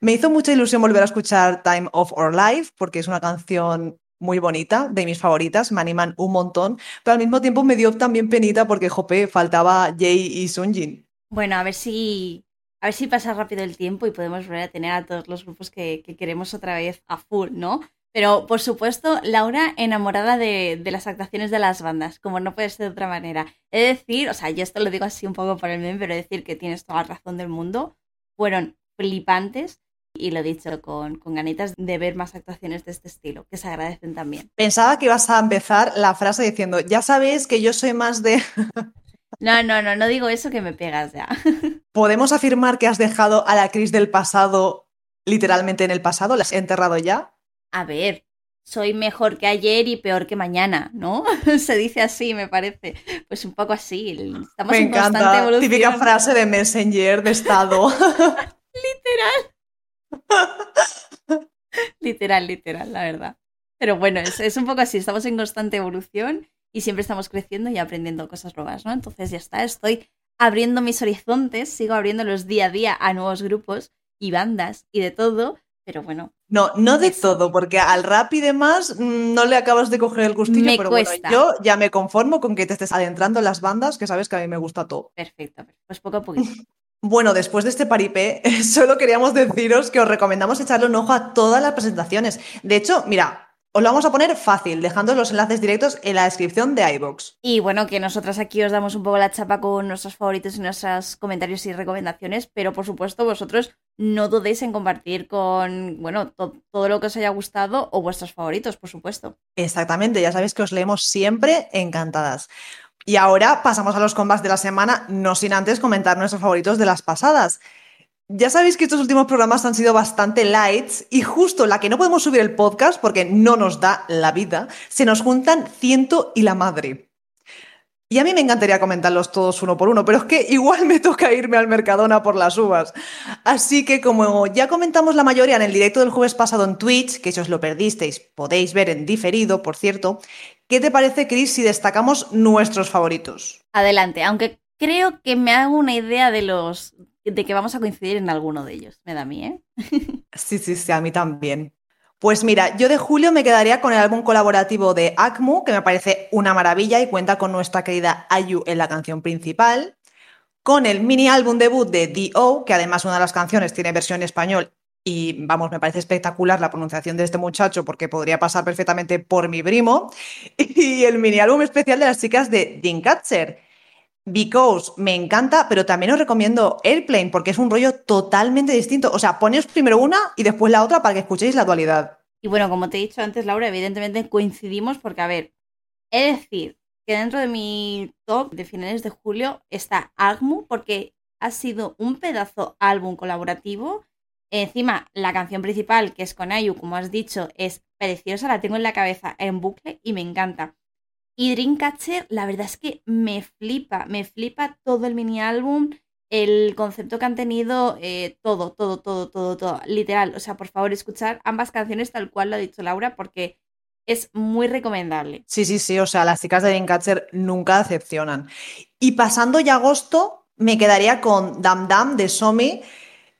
Me hizo mucha ilusión volver a escuchar Time of Our Life porque es una canción muy bonita, de mis favoritas, me animan un montón, pero al mismo tiempo me dio también penita porque, jope, faltaba Jay y Sunjin. Bueno, a ver si a ver si pasa rápido el tiempo y podemos volver a tener a todos los grupos que, queremos otra vez a full, ¿no? Pero, por supuesto, Laura enamorada de, las actuaciones de las bandas, como no puede ser de otra manera. Es decir, o sea, yo esto lo digo así un poco por el meme, pero decir que tienes toda la razón del mundo. Fueron flipantes y lo dicho con, con ganitas de ver más actuaciones de este estilo, que se agradecen también. Pensaba que ibas a empezar la frase diciendo, ya sabéis que yo soy más de... No, no, no, no digo eso que me pegas ya. ¿Podemos afirmar que has dejado a la Cris del pasado literalmente en el pasado? ¿La has enterrado ya? A ver, soy mejor que ayer y peor que mañana, ¿no? Se dice así, me parece. Pues un poco así. Estamos me en encanta. constante evolución. Típica frase de Messenger de estado. literal. literal, literal, la verdad. Pero bueno, es, es un poco así. Estamos en constante evolución y siempre estamos creciendo y aprendiendo cosas nuevas, ¿no? Entonces ya está, estoy abriendo mis horizontes, sigo abriéndolos día a día a nuevos grupos y bandas y de todo, pero bueno. No, no de todo, porque al rap y demás mm, no le acabas de coger el gustillo, pero bueno, yo ya me conformo con que te estés adentrando en las bandas, que sabes que a mí me gusta todo. Perfecto, pues poco a poco. Bueno, después de este paripé, solo queríamos deciros que os recomendamos echarle un ojo a todas las presentaciones. De hecho, mira, os lo vamos a poner fácil, dejando los enlaces directos en la descripción de iBox. Y bueno, que nosotras aquí os damos un poco la chapa con nuestros favoritos y nuestros comentarios y recomendaciones, pero por supuesto vosotros no dudéis en compartir con, bueno, todo lo que os haya gustado o vuestros favoritos, por supuesto. Exactamente, ya sabéis que os leemos siempre encantadas. Y ahora pasamos a los combats de la semana, no sin antes comentar nuestros favoritos de las pasadas. Ya sabéis que estos últimos programas han sido bastante lights y justo la que no podemos subir el podcast porque no nos da la vida, se nos juntan ciento y la madre. Y a mí me encantaría comentarlos todos uno por uno, pero es que igual me toca irme al Mercadona por las uvas. Así que como ya comentamos la mayoría en el directo del jueves pasado en Twitch, que si os lo perdisteis podéis ver en diferido, por cierto, ¿qué te parece, Chris, si destacamos nuestros favoritos? Adelante, aunque creo que me hago una idea de los de que vamos a coincidir en alguno de ellos. Me da a mí, ¿eh? sí, sí, sí, a mí también. Pues mira, yo de julio me quedaría con el álbum colaborativo de ACMU, que me parece una maravilla y cuenta con nuestra querida Ayu en la canción principal. Con el mini álbum debut de D.O., que además una de las canciones tiene versión en español y vamos, me parece espectacular la pronunciación de este muchacho porque podría pasar perfectamente por mi primo. Y el mini álbum especial de las chicas de Dreamcatcher Because me encanta, pero también os recomiendo Airplane porque es un rollo totalmente distinto. O sea, poneos primero una y después la otra para que escuchéis la dualidad. Y bueno, como te he dicho antes, Laura, evidentemente coincidimos porque, a ver, he decir que dentro de mi top de finales de julio está Agmu porque ha sido un pedazo álbum colaborativo. Encima, la canción principal, que es con Ayu, como has dicho, es preciosa, la tengo en la cabeza en bucle y me encanta. Y Dreamcatcher, la verdad es que me flipa, me flipa todo el mini álbum, el concepto que han tenido, eh, todo, todo, todo, todo, todo, literal. O sea, por favor, escuchar ambas canciones tal cual lo ha dicho Laura, porque es muy recomendable. Sí, sí, sí, o sea, las chicas de Dreamcatcher nunca decepcionan. Y pasando ya agosto, me quedaría con Dam Dam de Somi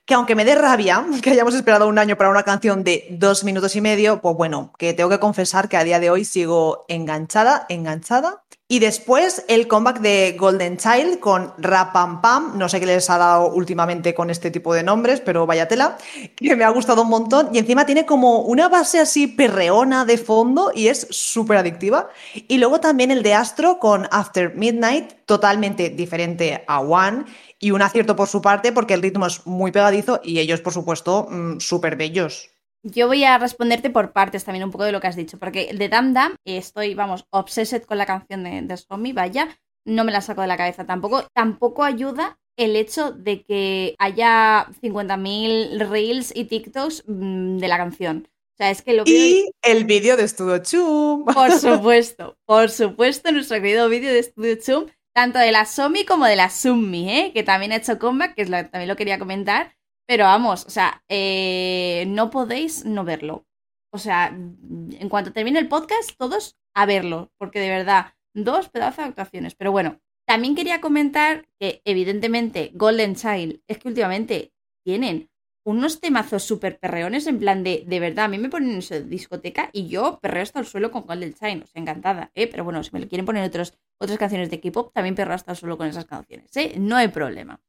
que aunque me dé rabia que hayamos esperado un año para una canción de dos minutos y medio, pues bueno, que tengo que confesar que a día de hoy sigo enganchada, enganchada. Y después el comeback de Golden Child con Rapam Pam, no sé qué les ha dado últimamente con este tipo de nombres, pero vaya tela, que me ha gustado un montón. Y encima tiene como una base así perreona de fondo y es súper adictiva. Y luego también el de Astro con After Midnight, totalmente diferente a One y un acierto por su parte porque el ritmo es muy pegadizo y ellos, por supuesto, mm, súper bellos. Yo voy a responderte por partes también un poco de lo que has dicho, porque de Dam Dam estoy, vamos, obsessed con la canción de, de vaya, no me la saco de la cabeza tampoco. Tampoco ayuda el hecho de que haya 50.000 reels y TikToks mm, de la canción. O sea, es que lo Y el vídeo de Studio Chum. Por supuesto, por supuesto, nuestro querido vídeo de Studio Chum tanto de la Somi como de la Summi, ¿eh? que también ha hecho comeback, que también lo quería comentar. Pero vamos, o sea, eh, no podéis no verlo. O sea, en cuanto termine el podcast, todos a verlo, porque de verdad, dos pedazos de actuaciones. Pero bueno, también quería comentar que evidentemente Golden Child es que últimamente tienen unos temazos súper perreones en plan de, de verdad, a mí me ponen en su discoteca y yo perreo hasta el suelo con Golden Shine, o sea, encantada, ¿eh? Pero bueno, si me quieren poner otros, otras canciones de K-pop, también perreo hasta el suelo con esas canciones, ¿eh? No hay problema.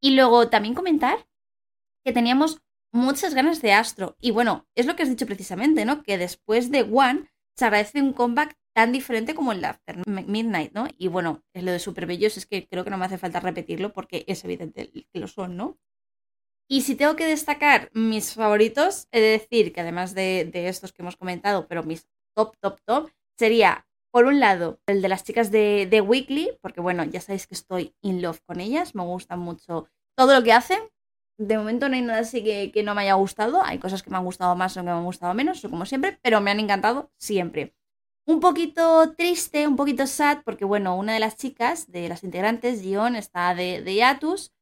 Y luego también comentar que teníamos muchas ganas de Astro. Y bueno, es lo que has dicho precisamente, ¿no? Que después de One se agradece un comeback tan diferente como el de After Midnight, ¿no? Y bueno, es lo de Super Bellos, es que creo que no me hace falta repetirlo porque es evidente que lo son, ¿no? Y si tengo que destacar mis favoritos, he de decir que además de, estos que hemos comentado, pero mis top, top, top, sería, por un lado, el de las chicas de, de Weekly, porque bueno, ya sabéis que estoy in love con ellas, me gusta mucho todo lo que hacen. De momento no hay nada así que, que no me haya gustado, hay cosas que me han gustado más o que me han gustado menos, como siempre, pero me han encantado siempre. Un poquito triste, un poquito sad, porque bueno, una de las chicas, de las integrantes, Gion, está de, de hiatus,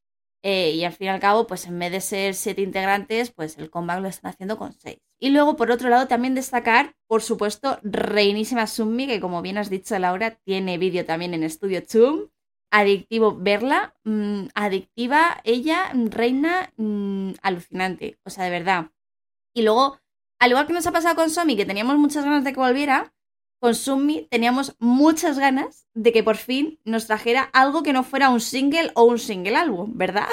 eh, y al fin y al cabo, pues en vez de ser siete integrantes, pues el comeback lo están haciendo con seis. Y luego, por otro lado, también destacar, por supuesto, Reinísima Summi, que como bien has dicho, Laura, tiene vídeo también en Studio Zoom. Adictivo verla, mm, adictiva ella, reina, mm, alucinante, o sea, de verdad. Y luego, al igual que nos ha pasado con Somi, que teníamos muchas ganas de que volviera, con Summi teníamos muchas ganas de que por fin nos trajera algo que no fuera un single o un single álbum, ¿verdad?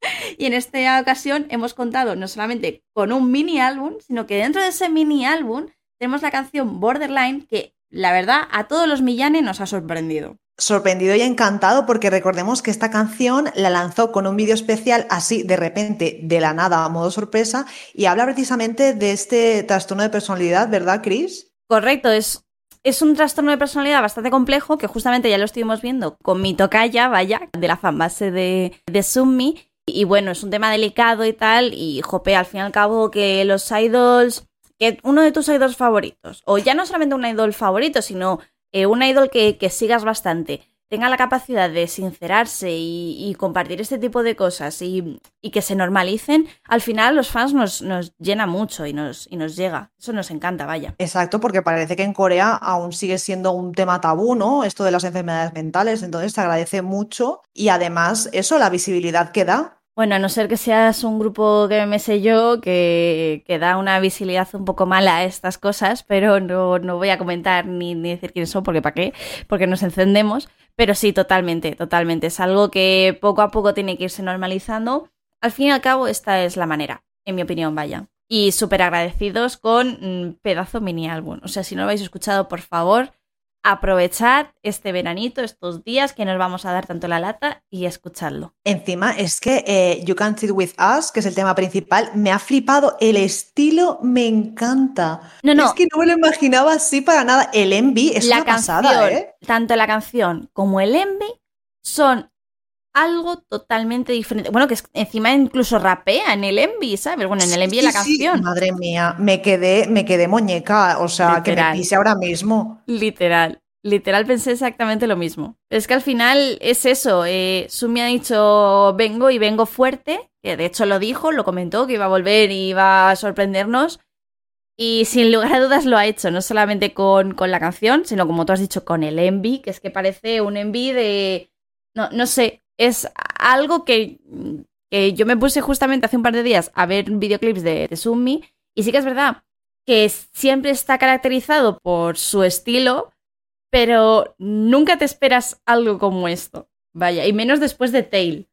Y en esta ocasión hemos contado no solamente con un mini álbum, sino que dentro de ese mini álbum tenemos la canción Borderline que, la verdad, a todos los millanes nos ha sorprendido. Sorprendido y encantado porque recordemos que esta canción la lanzó con un vídeo especial así de repente, de la nada, a modo sorpresa, y habla precisamente de este trastorno de personalidad, ¿verdad, Chris? Correcto, es es un trastorno de personalidad bastante complejo que justamente ya lo estuvimos viendo con mi tocaya, vaya, de la fanbase de, de Summi. Y bueno, es un tema delicado y tal. Y jope, al fin y al cabo, que los idols, que uno de tus idols favoritos, o ya no solamente un idol favorito, sino eh, un idol que, que sigas bastante, tenga la capacidad de sincerarse y, compartir este tipo de cosas y, que se normalicen, al final los fans nos, nos llena mucho y nos, y nos llega. Eso nos encanta, vaya. Exacto, porque parece que en Corea aún sigue siendo un tema tabú, ¿no? Esto de las enfermedades mentales, entonces se agradece mucho y además eso, la visibilidad que da bueno, a no ser que seas un grupo que me sé yo, que, que, da una visibilidad un poco mala a estas cosas, pero no, no voy a comentar ni, ni, decir quiénes son, porque para qué, porque nos encendemos. Pero sí, totalmente, totalmente. Es algo que poco a poco tiene que irse normalizando. Al fin y al cabo, esta es la manera, en mi opinión, vaya. Y súper agradecidos con mm, pedazo mini álbum. O sea, si no lo habéis escuchado, por favor, aprovechad este veranito, estos días que nos vamos a dar tanto la lata y escuchadlo. Encima es que eh, You Can't Sit With Us, que es el tema principal, me ha flipado. El estilo me encanta. No, no. Es que no me lo imaginaba así para nada. El Envy es la una canción, pasada, ¿eh? tanto la canción como el Envy son algo totalmente diferente. Bueno, que es- encima incluso rapea en el Envy, ¿sabes? Bueno, en el Envy de la Sí, canción. Madre mía, me quedé, me quedé muñeca. O sea, que me pise ahora mismo. Literal. Literal pensé exactamente lo mismo. Es que al final es eso. Eh, Sumi ha dicho vengo y vengo fuerte. Que de hecho lo dijo, lo comentó, que iba a volver y iba a sorprendernos. Y sin lugar a dudas lo ha hecho, no solamente con, con la canción, sino como tú has dicho, con el envy, que es que parece un envy de... No, no sé, es algo que, yo me puse justamente hace un par de días a ver videoclips de, de Sumi y sí que es verdad que siempre está caracterizado por su estilo, pero nunca te esperas algo como esto. Vaya, y menos después de Tail.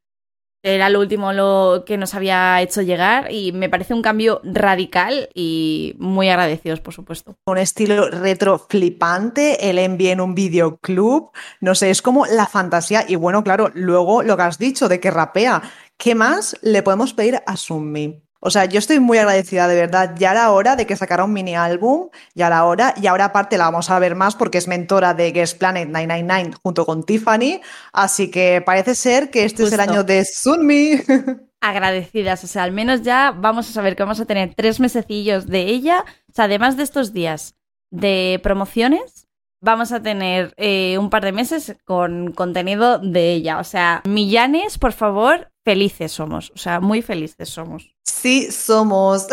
Era lo último lo que nos había hecho llegar y me parece un cambio radical y muy agradecidos, por supuesto. Un estilo retro flipante, el Envy en un videoclub. No sé, es como la fantasía. Y bueno, claro, luego lo que has dicho de que rapea. ¿Qué más le podemos pedir a Sunmi? O sea, yo estoy muy agradecida, de verdad. Ya era hora de que sacara un mini álbum, ya era hora. Y ahora, aparte, la vamos a ver más porque es mentora de Guest Planet 999 junto con Tiffany. Así que parece ser que este es el año de Sunmi. Agradecidas, o sea, al menos ya vamos a saber que vamos a tener tres mesecillos de ella. O sea, además de estos días de promociones, vamos a tener eh, un par de meses con contenido de ella. O sea, millanes, por favor, felices somos. O sea, muy felices somos. Sí, somos.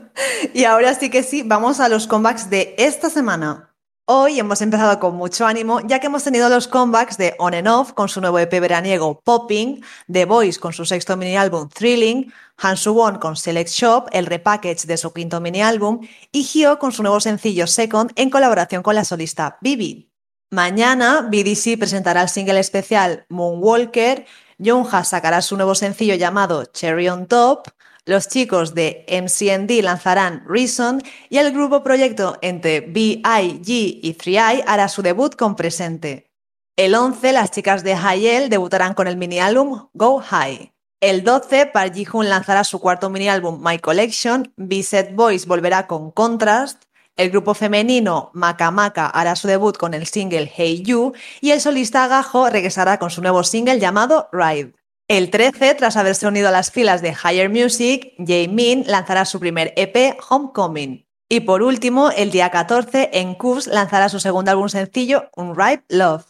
y ahora sí que sí, vamos a los comebacks de esta semana. Hoy hemos empezado con mucho ánimo, ya que hemos tenido los comebacks de On and Off con su nuevo EP veraniego Popping, The Voice con su sexto mini álbum Thrilling, Han Won con Select Shop, el repackage de su quinto mini álbum, y Hyo con su nuevo sencillo Second en colaboración con la solista Bibi. Mañana, BDC presentará el single especial Moonwalker, Yoonha sacará su nuevo sencillo llamado Cherry on Top, los chicos de MCND lanzarán Reason y el grupo proyecto entre B.I.G. y 3i hará su debut con Presente. El 11, las chicas de Hayel debutarán con el mini álbum Go High. El 12, Park Ji-hoon lanzará su cuarto mini álbum My Collection, B-Set Boys volverá con Contrast, el grupo femenino Maka Maka hará su debut con el single Hey You y el solista Agajo regresará con su nuevo single llamado Ride. El 13, tras haberse unido a las filas de Higher Music, Jaemin lanzará su primer EP Homecoming. Y por último, el día 14, en Cubs lanzará su segundo álbum sencillo, Unripe Love.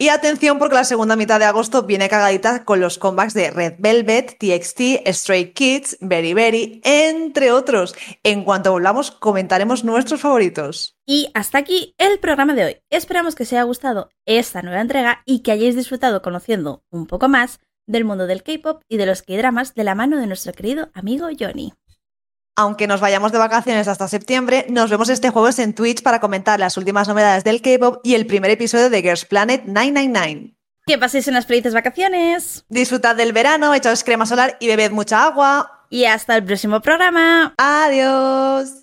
Y atención porque la segunda mitad de agosto viene cagadita con los comebacks de Red Velvet, TXT, Stray Kids, Very Very, entre otros. En cuanto volvamos comentaremos nuestros favoritos. Y hasta aquí el programa de hoy. Esperamos que os haya gustado esta nueva entrega y que hayáis disfrutado conociendo un poco más del mundo del K-pop y de los K-dramas de la mano de nuestro querido amigo Johnny. Aunque nos vayamos de vacaciones hasta septiembre, nos vemos este jueves en Twitch para comentar las últimas novedades del K-pop y el primer episodio de Girls Planet 999. Que paséis unas felices vacaciones Disfrutad del verano, echaos crema solar y bebed mucha agua. y hasta el próximo programa. Adiós.